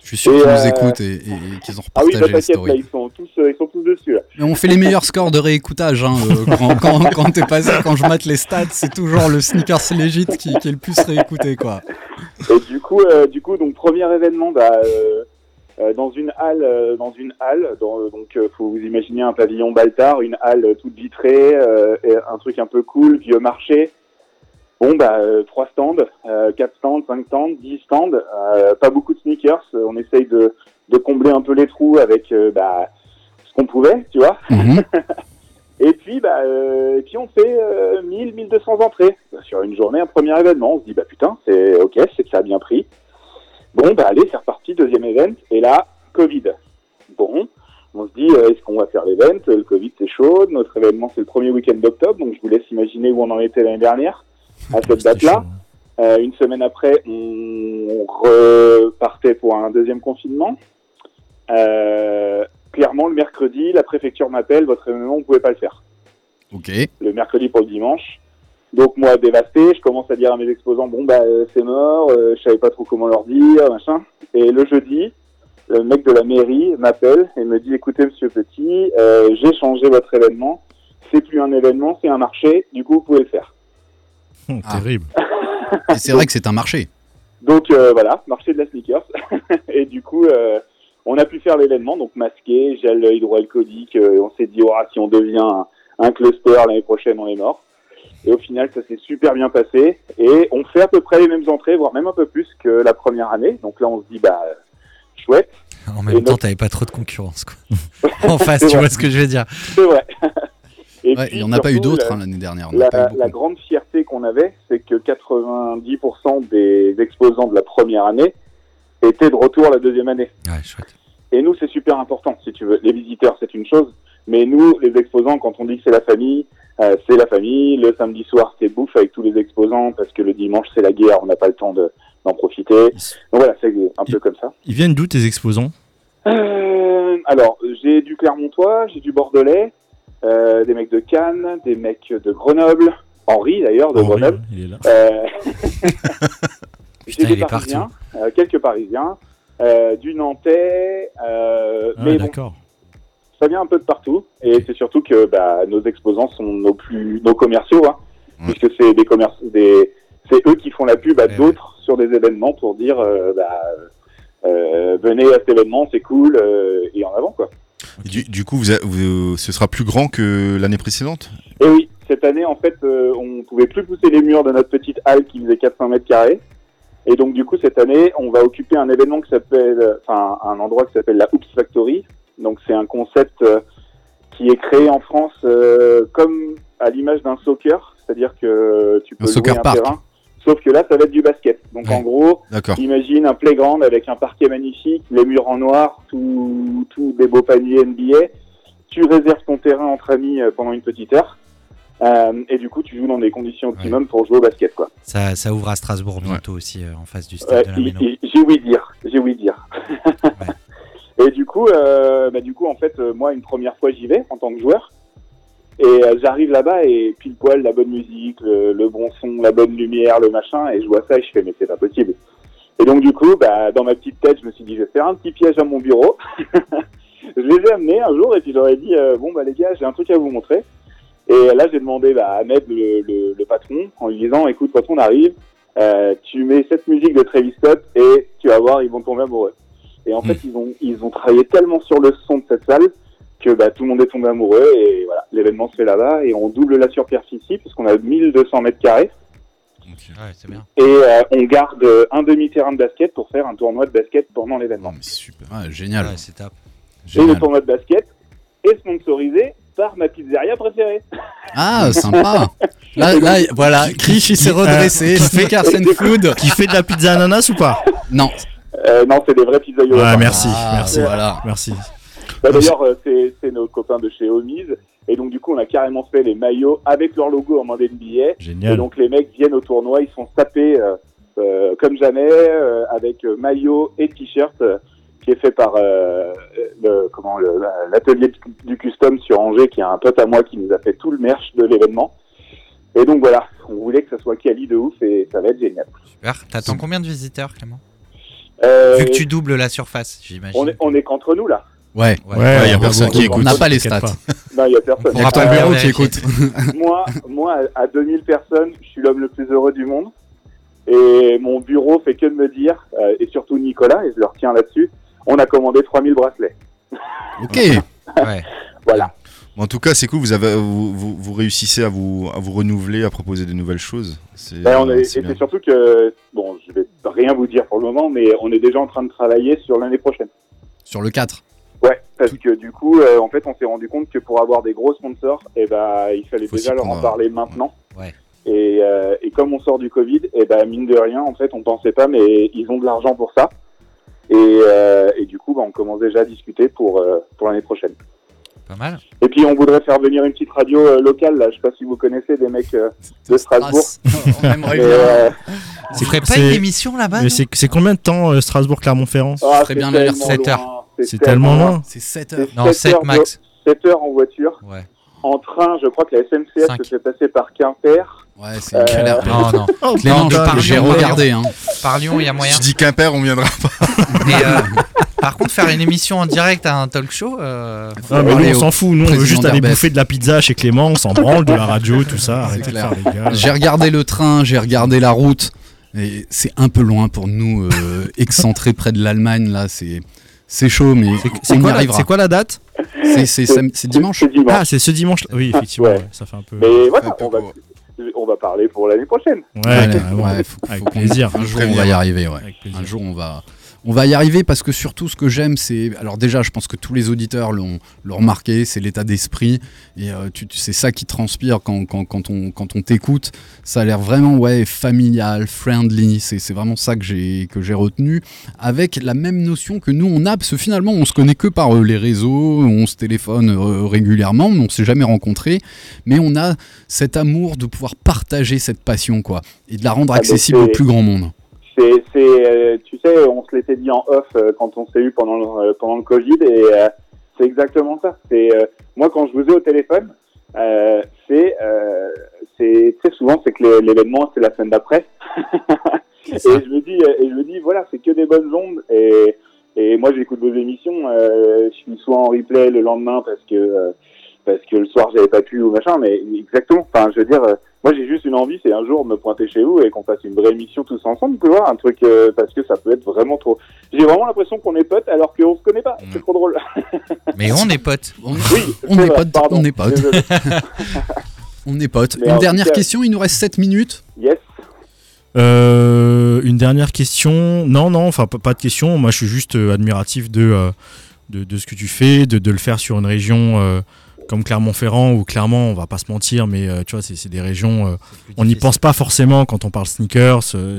Je suis sûr qu'ils nous euh, écoutent et, et- et qu'ils ont Ah oui, repartagé bah, t'inquiète, là, ils sont tous, euh, ils sont tous dessus. Là. Mais on fait les meilleurs scores de réécoutage. Hein, euh, quand [LAUGHS] quand, quand t'es passé, quand je mate les stats, c'est toujours le sneakers legit qui, qui est le plus réécouté. quoi. Et du coup, du coup, donc premier événement, bah, euh, dans une halle, euh, dans une halle, dans, euh, donc faut vous imaginer un pavillon Baltard, une halle toute vitrée, et un truc un peu cool, vieux marché. Bon bah euh, trois stands, euh, quatre stands, cinq stands, dix stands, euh, pas beaucoup de sneakers. On essaye de, de combler un peu les trous avec bah, ce qu'on pouvait, tu vois. Mhm. [LAUGHS] Et puis, bah, euh, et puis on fait euh, 1000, 1200 entrées sur une journée, un premier événement. On se dit, bah putain, c'est ok, c'est que ça a bien pris. Bon, bah allez, c'est reparti, deuxième event. Et là, Covid. Bon, on se dit, euh, est-ce qu'on va faire l'event? Le Covid, c'est chaud. Notre événement, c'est le premier week-end d'octobre. Donc, je vous laisse imaginer où on en était l'année dernière, à cette date-là. chaud. Euh, une semaine après, on repartait pour un deuxième confinement. Euh, clairement, le mercredi, la préfecture m'appelle, votre événement, vous pouvez pas le faire. Ok. Le mercredi pour le dimanche. Donc moi, dévasté, je commence à dire à mes exposants, bon bah euh, c'est mort, euh, je savais pas trop comment leur dire, machin. Et le jeudi, le mec de la mairie m'appelle et me dit, écoutez Monsieur Petit, euh, j'ai changé votre événement, c'est plus un événement, c'est un marché, du coup vous pouvez le faire. Hum, Ah. [LAUGHS] Terrible. Et c'est vrai que c'est un marché. Donc euh, voilà, marché de la sneakers. [LAUGHS] et du coup, euh, on a pu faire l'événement, donc masqué, gel hydroalcoolique. euh, on s'est dit, oh, si on devient un, un cluster l'année prochaine, on est mort. Et au final, ça s'est super bien passé. Et on fait à peu près les mêmes entrées, voire même un peu plus que la première année. Donc là, on se dit, bah, chouette, En même Et temps, notre- t'avais pas trop de concurrence. Quoi. [LAUGHS] en face, tu vrai. vois ce que je veux dire. c'est vrai. Et Ouais, puis, il n'y en a pas eu d'autres hein, l'année dernière. on La, pas eu la beaucoup. grande fierté qu'on avait, c'est que 90% des exposants de la première année étaient de retour la deuxième année. Ouais, chouette. Et nous, c'est super important, si tu veux. Les visiteurs, c'est une chose, mais nous, les exposants, quand on dit que c'est la famille, euh, c'est la famille. Le samedi soir, c'est bouffe avec tous les exposants, parce que le dimanche, c'est la guerre, on n'a pas le temps de- d'en profiter. Donc voilà, c'est un peu comme ça. Ils viennent d'où tes exposants? Euh, alors, j'ai du Clermontois, j'ai du Bordelais, euh, des mecs de Cannes, des mecs de Grenoble, Henri d'ailleurs, de Henri, Grenoble. il est là. Euh, [LAUGHS] Putain, j'ai des il est Parisiens, euh, quelques Parisiens, euh, du Nantais, euh, Ah, mais bon, d'accord. ça vient un peu de partout. Et c'est surtout que bah, nos exposants sont nos plus nos commerciaux, hein, Ouais. puisque c'est des commerces, des c'est eux qui font la pub à Ouais, d'autres sur des événements pour dire euh, bah, euh, venez à cet événement, c'est cool euh, et en avant quoi. Du, du coup, vous a- vous- ce sera plus grand que l'année précédente? Et oui, cette année, en fait, euh, on pouvait plus pousser les murs de notre petite halle qui faisait 400 mètres carrés. Et donc, du coup, cette année, on va occuper un événement qui s'appelle, enfin, un endroit qui s'appelle la Hoops Factory. Donc, c'est un concept euh, qui est créé en France euh, comme à l'image d'un soccer, c'est-à-dire que tu peux Un louer un park. terrain. Sauf que là, ça va être du basket. Donc, Ouais. en gros. Imagine un playground avec un parquet magnifique, les murs en noir, tout, tout des beaux paniers NBA. Tu réserves ton terrain entre amis euh, pendant une petite heure. Euh, et du coup, tu joues dans des conditions optimum pour jouer au basket, quoi. Ça, ça ouvre à Strasbourg Ouais. bientôt aussi, euh, en face du Ouais, stade de la j'ai ouï dire, j'ai ouï dire. [LAUGHS] Et du coup, euh, bah, du coup, en fait, moi, une première fois, j'y vais en tant que joueur. Et euh, j'arrive là-bas et pile poil, la bonne musique, le, le bon son, la bonne lumière, le machin. Et je vois ça et je fais, mais c'est pas possible. Et donc, du coup, bah, dans ma petite tête, je me suis dit, je vais faire un petit piège à mon bureau. [LAUGHS] je les ai amenés un jour et puis j'aurais dit, euh, bon, bah, les gars, j'ai un truc à vous montrer. Et là, j'ai demandé bah, à Ned, le, le, le patron, en lui disant, écoute, quand on arrive, euh, tu mets cette musique de Travis Scott et tu vas voir, ils vont tomber amoureux. Et en fait, ils ont, ils ont travaillé tellement sur le son de cette salle que bah, tout le monde est tombé amoureux et voilà, l'événement se fait là-bas et on double la superficie puisqu'on a 1200 mètres carrés Ouais, c'est bien. et euh, on garde euh, un demi-terrain de basket pour faire un tournoi de basket pendant l'événement. Super. Ouais, génial. Ouais, c'est top. Et le génial. tournoi de basket est sponsorisé par ma pizzeria préférée. Ah, sympa. [LAUGHS] Là, là, voilà, Chris il s'est redressé. Euh, qui fait- [LAUGHS] Food. [LAUGHS] Qui fait de la pizza ananas ou pas? Non. Euh, non, c'est des vrais pizzaiolos. Ouais, merci, Ah, merci, voilà. merci. Bah, D'ailleurs, euh, c'est c'est nos copains de chez Omise. Et donc, du coup, on a carrément fait les maillots avec leur logo en main. Et Génial. donc, les mecs viennent au tournoi, ils sont tapés euh, euh, comme jamais, euh, avec euh, maillot et t-shirt, euh, qui est fait par euh, le, comment l'atelier du custom sur Angers, qui est un pote à moi qui nous a fait tout le merch de l'événement. Et donc voilà, on voulait que ça soit quali de ouf et ça va être génial. Super. T'attends combien de visiteurs, Clément? Euh, Vu que tu doubles la surface, j'imagine. on est, on est qu'entre nous là. Ouais. Ouais. Ouais, y a on personne qui écoute. On n'a pas les stats. [LAUGHS] Non, il y a personne. On Il y a que ton bureau qui écoute. [LAUGHS] moi, moi, à 2000 personnes, je suis l'homme le plus heureux du monde. Et mon bureau fait que de me dire, euh, et surtout Nicolas, et je le retiens là-dessus, on a commandé 3000 bracelets. Ok. [LAUGHS] Ouais. Voilà. En tout cas, c'est cool. Vous, avez, vous, vous, vous réussissez à vous, à vous renouveler, à proposer de nouvelles choses. C'est Ben, on est- et c'est surtout que, bon, je vais rien vous dire pour le moment, mais on est déjà en train de travailler sur l'année prochaine. Sur le 4. Ouais, parce que du coup, euh, en fait, on s'est rendu compte que pour avoir des gros sponsors, eh ben, il fallait Faut déjà leur en parler maintenant. Ouais. Et, euh, et comme on sort du Covid, et ben mine de rien, en fait, on pensait pas, mais ils ont de l'argent pour ça. Et, euh, et du coup, bah, on commence déjà à discuter pour euh, pour l'année prochaine. Pas mal. Et puis, on voudrait faire venir une petite radio euh, locale. Là, je sais pas si vous connaissez des mecs euh, de Strasbourg. On aimerait bien. euh, ferais pas c'est- une émission là-bas Mais c'est c'est combien de temps euh, Strasbourg-Clermont-Ferrand ah, ferait c'est bien tellement l'aller-retour. sept heures. C'est tellement loin. C'est 7 C'est heures. Non, sept 7 heures max. de- 7 heures en voiture. Ouais. En train, je crois que la SNCF se fait passer par Quimper. Ouais, c'est une galère. Non, non. [LAUGHS] Oh, Clément, j'ai regardé. Hein. Par Lyon, il y a moyen. Je dis Quimper, on viendra pas. [LAUGHS] Mais, euh, par contre, faire une émission en direct à un talk show. euh, Ah, mais nous, on s'en fout. Nous, on veut juste aller bouffer de la pizza chez Clément. On s'en branle de la radio, tout ça. Arrêtez de faire les gars. J'ai regardé le train, j'ai regardé la route. C'est un peu loin pour nous, euh, excentrés près de l'Allemagne. Là, c'est c'est chaud, mais C'est quoi, la- arrivera. c'est quoi la date C'est c'est sam- c'est dimanche. C'est dimanche. Ah, c'est ce dimanche. Oui, effectivement. Ouais. ouais, ça fait un peu. Mais voilà, peu on va, on va parler pour l'année prochaine. Ouais, Ouais, ouais, faut- Avec faut plaisir. Un jour, on va y arriver. Ouais. Un jour, on va, on va y arriver parce que surtout, ce que j'aime, c'est. Alors, déjà, je pense que tous les auditeurs l'ont remarqué, c'est l'état d'esprit. Et euh, c'est ça qui transpire quand, quand, quand on, quand on t'écoute. Ça a l'air vraiment ouais, familial, friendly. C'est vraiment ça que j'ai retenu. Avec la même notion que nous, on a, parce que finalement, on se connaît que par euh, les réseaux, on se téléphone euh, régulièrement, mais on s'est jamais rencontrés. Mais on a cet amour de pouvoir partager cette passion, quoi. Et de la rendre Ah, accessible au plus grand monde. C'est, c'est, euh, tu sais, on se l'était dit en off euh, quand on s'est eu pendant le, euh, pendant le Covid et euh, c'est exactement ça. C'est euh, moi quand je vous ai au téléphone, euh, c'est, euh, c'est, sais, souvent c'est que l'événement c'est la semaine d'après. [LAUGHS] et je me dis, et je me dis, voilà, c'est que des bonnes ondes et et moi j'écoute vos émissions. euh, je suis soit en replay le lendemain parce que euh, parce que le soir j'avais pas pu ou machin, mais exactement. Enfin, je veux dire. euh, moi, j'ai juste une envie, c'est un jour me pointer chez vous et qu'on fasse une vraie émission tous ensemble, tu vois, un truc euh, parce que ça peut être vraiment trop. J'ai vraiment l'impression qu'on est potes alors qu'on se connaît pas. C'est trop drôle. [LAUGHS] Mais on est potes. On, Oui, [LAUGHS] on est potes, pardon, on est potes. [LAUGHS] on est potes. Mais Une dernière cas- question, il nous reste 7 minutes. Yes. Euh, une dernière question. Non, non, enfin pas, pas de question. Moi, je suis juste euh, admiratif de, euh, de, de ce que tu fais, de, de le faire sur une région euh, comme Clermont-Ferrand, où clairement, on va pas se mentir, mais euh, tu vois, c'est des régions. euh, on n'y pense pas forcément quand on parle sneakers. euh,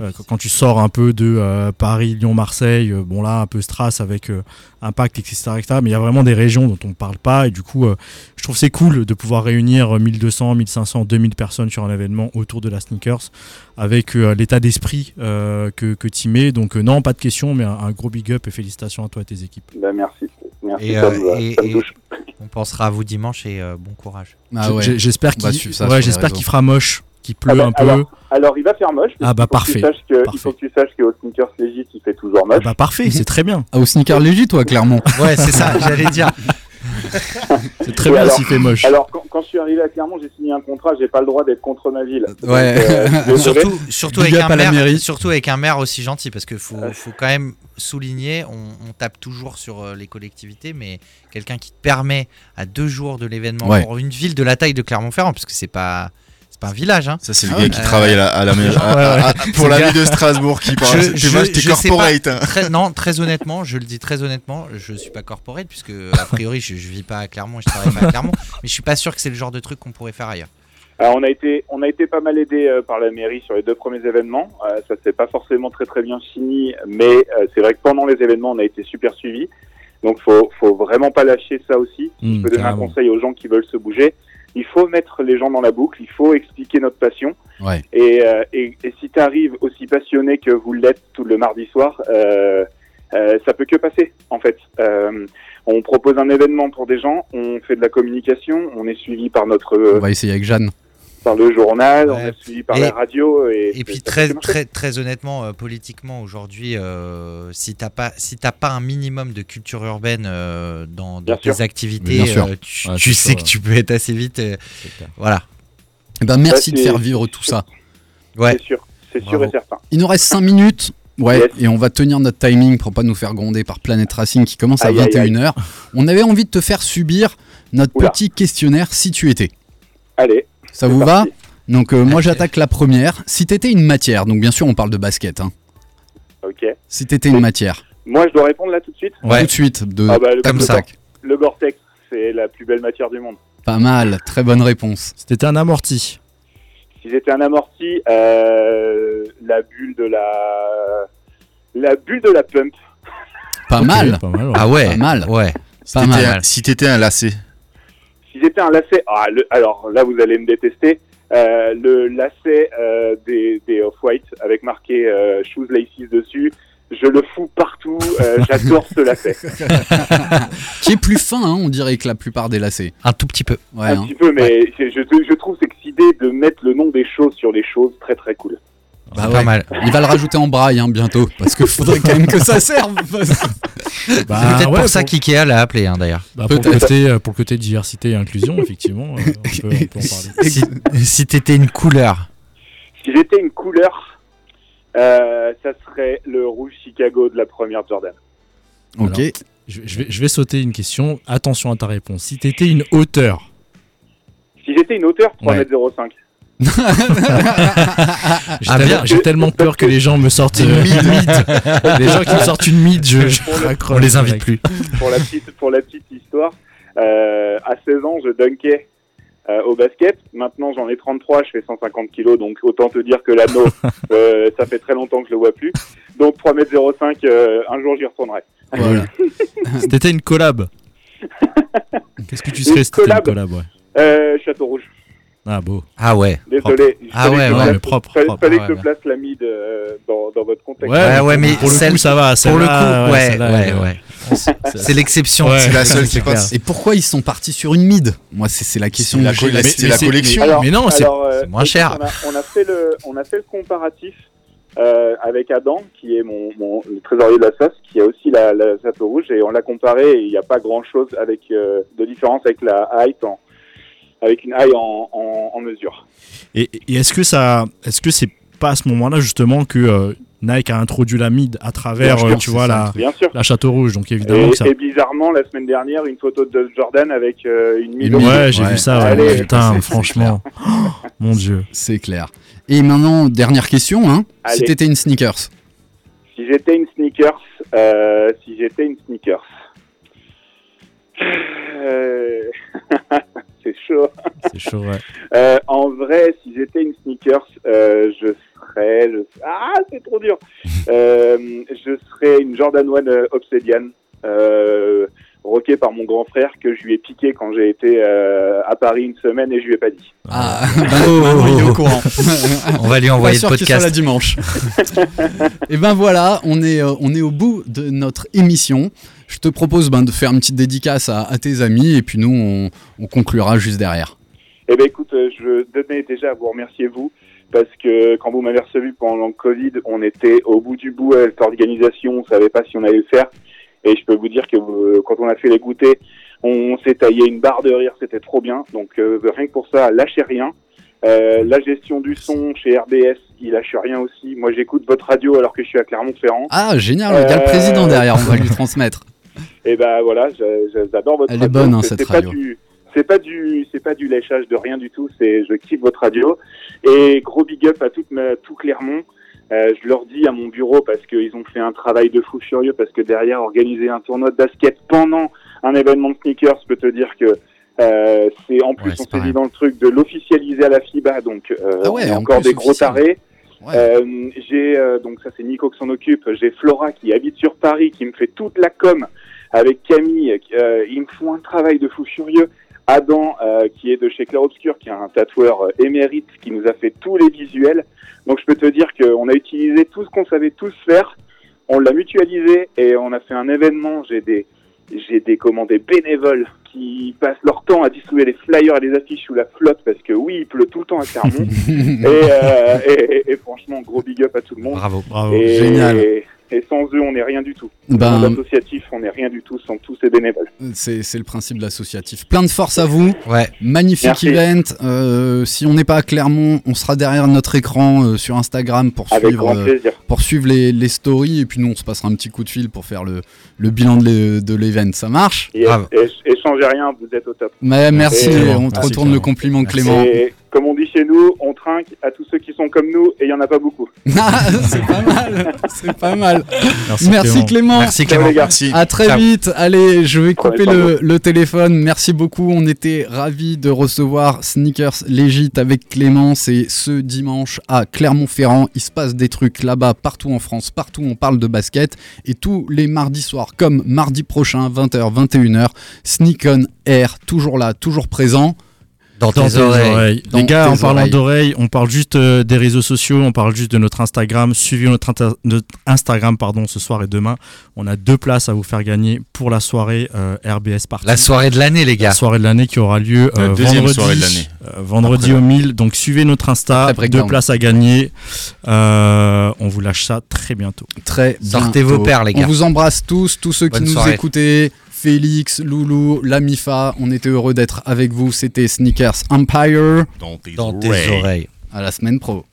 euh, quand- tu sors un peu de euh, Paris, Lyon, Marseille, euh, bon là, un peu Strass avec euh, Impact, etc., etc. Mais il y a vraiment des régions dont on ne parle pas. Et du coup, euh, je trouve c'est cool de pouvoir réunir euh, 1200, 1500, 2000 personnes sur un événement autour de la sneakers avec euh, l'état d'esprit euh, que, que tu mets. Donc, non, pas de question, mais un, un gros big up et félicitations à toi et tes équipes. Bah, merci. Merci. Et, ça euh, me- et- ça me et- touche. On pensera à vous dimanche et euh, bon courage. Ah ouais. J'espère qu'il ouais, fera moche, qu'il pleut Ah bah, un peu. alors, alors, il va faire moche. Ah bah, Il faut que tu parfait, saches que- Il faut que tu saches qu'au Sneakers Legit, il fait toujours Ah moche. bah parfait, c'est très bien. Ah, au sneaker léger, toi, clairement. Ouais, c'est ça, j'allais dire. [LAUGHS] [LAUGHS] C'est très bien s'il fait moche. Alors, quand, quand je suis arrivé à Clermont, j'ai signé un contrat, j'ai pas le droit d'être contre ma ville. Donc, Ouais. euh, [LAUGHS] suis désolé. Surtout, avec un maire, mairie. surtout avec un maire aussi gentil, parce qu'il faut, faut quand même souligner, on, on tape toujours sur euh, les collectivités, mais quelqu'un qui te permet à deux jours de l'événement Ouais. pour une ville de la taille de Clermont-Ferrand, parce que c'est pas, pas un village. Hein. Ça, c'est le Ah gars qui travaille à la, à la [LAUGHS] mairie- à- Ouais, ouais. à- à- pour la ville de Strasbourg qui parle. Je- je- je corporate. pas, hein. très- non, très honnêtement, je le dis très honnêtement, je suis pas corporate puisque a priori je, je vis pas à Clermont, et je travaille pas à Clermont, mais je suis pas sûr que c'est le genre de truc qu'on pourrait faire ailleurs. Alors, on a été, on a été pas mal aidé euh, par la mairie sur les deux premiers événements. Euh, ça s'est pas forcément très très bien fini, mais euh, c'est vrai que pendant les événements, on a été super suivis. Donc, faut, faut vraiment pas lâcher ça aussi. Si Mmh, je peux donner un conseil aux gens qui veulent se bouger, il faut mettre les gens dans la boucle. Il faut expliquer notre passion. Ouais. Et, euh, et, et si tu arrives aussi passionné que vous l'êtes tout le mardi soir, euh, euh, ça peut que passer en fait. Euh, on propose un événement pour des gens, on fait de la communication, on est suivi par notre On va essayer avec Jeanne. Par le journal, on est suivi par Et- la radio et, Et puis très très très honnêtement, euh, politiquement aujourd'hui, euh, si t'as pas si t'as pas un minimum de culture urbaine euh, dans, tes sûr. activités, euh, tu, Ouais, tu c'est sais ça, que ouais. tu peux être assez vite. euh, voilà. Eh ben, merci Ouais, de faire vivre tout ça. Ouais. C'est sûr, c'est sûr Bravo. et certain. Il nous reste 5 minutes. Ouais, Yes. et on va tenir notre timing pour pas nous faire gronder par Planet Racing qui commence à Aïe, aïe, aïe. 21h. On avait envie de te faire subir notre Oula. petit questionnaire si tu étais. Allez, Ça vous va. Donc euh, moi j'attaque la première. Si t'étais une matière, donc bien sûr on parle de basket. Hein. Ok. Si t'étais une matière, Moi, je dois répondre là tout de suite? Ouais. tout de suite, de Ah bah, le, Comme le ça. Le Gore-Tex, c'est la plus belle matière du monde. pas mal, très bonne réponse. C'était un amorti. Si j'étais un amorti, euh, la bulle de la, la bulle de la pump. Pas Ok, mal, Pas mal. ouais. Ah ouais. Pas mal. Ouais. Si pas t'étais mal. un- Si t'étais un lacet. Si j'étais un lacet, ah, le- alors là, vous allez me détester. Euh, le lacet euh, des, des Off-White avec marqué euh, Shoes Laces dessus, je le fous partout. euh, [LAUGHS] J'adore ce lacet. [LAUGHS] Qui est plus fin, hein, on dirait que la plupart des lacets. Un tout petit peu. Ouais, un hein. petit peu, mais je, je, je trouve cette idée de mettre le nom des choses sur les choses très très cool. Bah C'est pas ouais. mal. Il va le rajouter en braille hein, bientôt, parce qu'il faudrait quand même que ça serve. parce- [LAUGHS] Bah, c'est peut-être ouais, pour ça qu'IKEA l'a appelé hein, d'ailleurs. Bah, pour, le Peut-être. côté, euh, pour le côté diversité et inclusion, effectivement, euh, on, peut, on peut en parler. [LAUGHS] Si, si t'étais une couleur. Si j'étais une couleur, euh, ça serait le rouge Chicago de la première Jordan. Ok. Alors. Je, je vais, je vais sauter une question. Attention à ta réponse. Si t'étais une hauteur, Si j'étais une hauteur, Ouais. 3m05. j'ai Ah, tellement, bien. [LAUGHS] j'ai tellement peur que les gens me sortent une mid. les gens qui me sortent une mid, je, je raccroche On les invite plus. pour la petite pour la petite histoire, euh, à 16 ans, je dunkais euh, au basket. Maintenant, j'en ai 33, je fais 150 kilos, donc autant te dire que l'anneau, [LAUGHS] euh, ça fait très longtemps que je le vois plus. Donc 3m05, euh, un jour j'y retournerai. Voilà. [LAUGHS] T'étais une collab, qu'est-ce que tu serais Une si t'étais une collab collab ouais. Euh, Château Rouge. Ah beau. Ah ouais. Désolé. Ah ouais, ouais, place- mais propre, Fallait, fallait Ouais, que je place la mid euh, dans, dans votre contexte. Ouais, ouais, mais pour le coup ça va. Pour le coup, ouais, ouais, euh, ouais. C'est l'exception. Ouais, C'est la [LAUGHS] seule. Et pourquoi ils sont partis sur une mid Moi, c'est c'est la question C'est la collection. Alors, mais non, c'est euh, moins écoute, cher. On a, on a fait le, on a fait le comparatif euh, avec Adam, qui est mon, mon le trésorier de la SAS, qui a aussi la, la Château Rouge, et on l'a comparé. Et il n'y a pas grand chose avec euh, de différence avec la height en, avec une high en, en, en mesure. Et, et est-ce que ça, est-ce que c'est pas à ce moment-là justement que euh, Nike a introduit la mid à travers, euh, tu vois, ça, la, Château Rouge. Donc évidemment Et, que ça. et bizarrement, la semaine dernière, une photo de Jordan avec euh, une mid. Ouais, j'ai Ouais. vu ça. ouais. Allez, Putain, [LAUGHS] franchement, Oh, mon dieu. C'est clair. Et maintenant, dernière question. Hein. Si t'étais une sneakers, Si j'étais une sneakers, euh, si j'étais une sneakers, Euh, [LAUGHS] c'est chaud. C'est chaud, ouais. [LAUGHS] Euh, en vrai, si j'étais une sneakers, euh, je serais, je- ah, c'est trop dur. [LAUGHS] Euh, je serais une Jordan 1 euh, Obsidian, euh, roquée par mon grand frère que je lui ai piqué quand j'ai été euh, à Paris une semaine et je lui ai pas dit. ah, maintenant [LAUGHS] il est au courant. On va lui envoyer le podcast. dimanche. Et ben voilà, on est, euh, on est au bout de notre émission. Je te propose ben, de faire une petite dédicace à, à tes amis et puis nous, on, on conclura juste derrière. Eh ben écoute, euh, je tenais déjà à vous remercier vous parce que quand vous m'avez reçu pendant le Covid, on était au bout du bout avec l'organisation, on savait pas si on allait le faire. Et je peux vous dire que euh, quand on a fait les goûters, on s'est taillé une barre de rire, c'était trop bien. Donc euh, rien que pour ça, lâchez rien. Euh, la gestion du son chez RBS, il lâche rien aussi. Moi, j'écoute votre radio alors que je suis à Clermont-Ferrand. Ah, génial, il y a le président derrière, on va lui transmettre. Et ben voilà, j'adore votre Elle est radio. bonne, hein, cette c'est pas radio. du- C'est pas du, c'est pas du léchage de rien du tout. C'est, je kiffe votre radio et gros big up à toute ma, tout Clermont. Euh, je leur dis à mon bureau parce qu'ils ont fait un travail de fou furieux parce que derrière organiser un tournoi de basket pendant un événement de sneakers, je peux te dire que euh, c'est en plus Ouais, on s'est dit dans le truc de l'officialiser à la FIBA, donc euh, Ah ouais, on est en encore des gros officiel. tarés. Ouais. Euh, j'ai euh, donc ça c'est Nico qui s'en occupe. J'ai Flora qui habite sur Paris, qui me fait toute la com avec Camille. qui, euh, ils me font un travail de fou furieux. Adam euh, qui est de chez Clair Obscur, qui est un tatoueur euh, émérite, qui nous a fait tous les visuels. Donc je peux te dire qu'on a utilisé tout ce qu'on savait tous faire. On l'a mutualisé et on a fait un événement. J'ai des j'ai des comment, des bénévoles qui passent leur temps à distribuer les flyers et les affiches sous la flotte parce que oui, il pleut tout le temps à Clermont. [LAUGHS] et, euh, et, et- et franchement, gros big up à tout le monde. Bravo. Bravo. Et, Génial. Et, sans eux, on n'est rien du tout. Ben- l'associatif, on n'est rien du tout sans tous ces bénévoles. C'est c'est le principe de l'associatif. Plein de force à vous. Ouais. Magnifique Merci. event. Euh, si on n'est pas à Clermont, on sera derrière notre écran euh, sur Instagram pour Avec suivre, euh, pour suivre les, les stories. Et puis nous, on se passera un petit coup de fil pour faire le, le bilan de l'e- de l'event. Ça marche? Et, et, et changez rien, vous êtes au top. Mais Merci. Et- on te Merci, retourne le compliment, Merci. Clément. Et comme on dit chez nous, on trinque à tous ceux qui sont comme nous et il n'y en a pas beaucoup. [LAUGHS] Ah, c'est pas mal. C'est pas mal. Merci, Merci Clément. Clément. Merci Ciao, Clément. les gars. Merci. À très Ciao. vite. Allez, je vais couper le téléphone. Merci beaucoup. On était ravis de recevoir Sneakers Légit avec Clément. C'est ce dimanche à Clermont-Ferrand. Il se passe des trucs là-bas, partout en France, partout on parle de basket. Et tous les mardis soirs, comme mardi prochain, 20h, 21h, Sneak on Air, toujours là, toujours présent. Dans Dans tes oreilles. Dans Les gars, tes en parlant oreilles. d'oreilles, on parle juste euh, des réseaux sociaux, on parle juste de notre Instagram. Suivez notre, inter- notre Instagram pardon, ce soir et demain. On a deux places à vous faire gagner pour la soirée euh, RBS Party. La soirée de l'année, les La gars. soirée de l'année qui aura lieu La euh, deuxième vendredi, soirée de l'année. euh, vendredi Après au 1000. Donc suivez notre Insta, Après deux places à gagner. Euh, on vous lâche ça très bientôt. Très Sortez bientôt. vos paires, les gars. On vous embrasse tous, tous ceux qui nous soirée. écoutaient. Félix, Loulou, la Mifa, on était heureux d'être avec vous. C'était Sneakers Empire. Dans tes Dans tes oreilles. oreilles. À la semaine pro.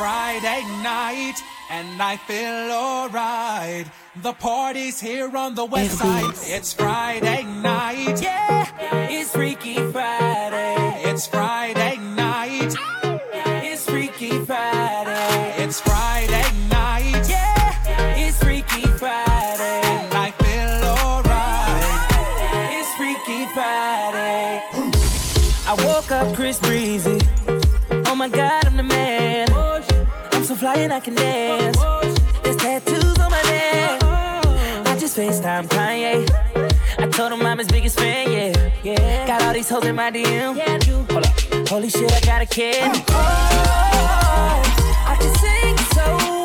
Friday night and I feel alright. The party's here on the west side. It's Friday night. Yeah, it's Freaky Friday. It's Friday night. It's Freaky Friday. It's Friday fly and I can dance. There's tattoos on my neck. I just FaceTime Kanye. I told him I'm his biggest fan, yeah. yeah. Got all these hoes in my DM. Hold up. Holy shit, I got a kid. Oh, I can sing so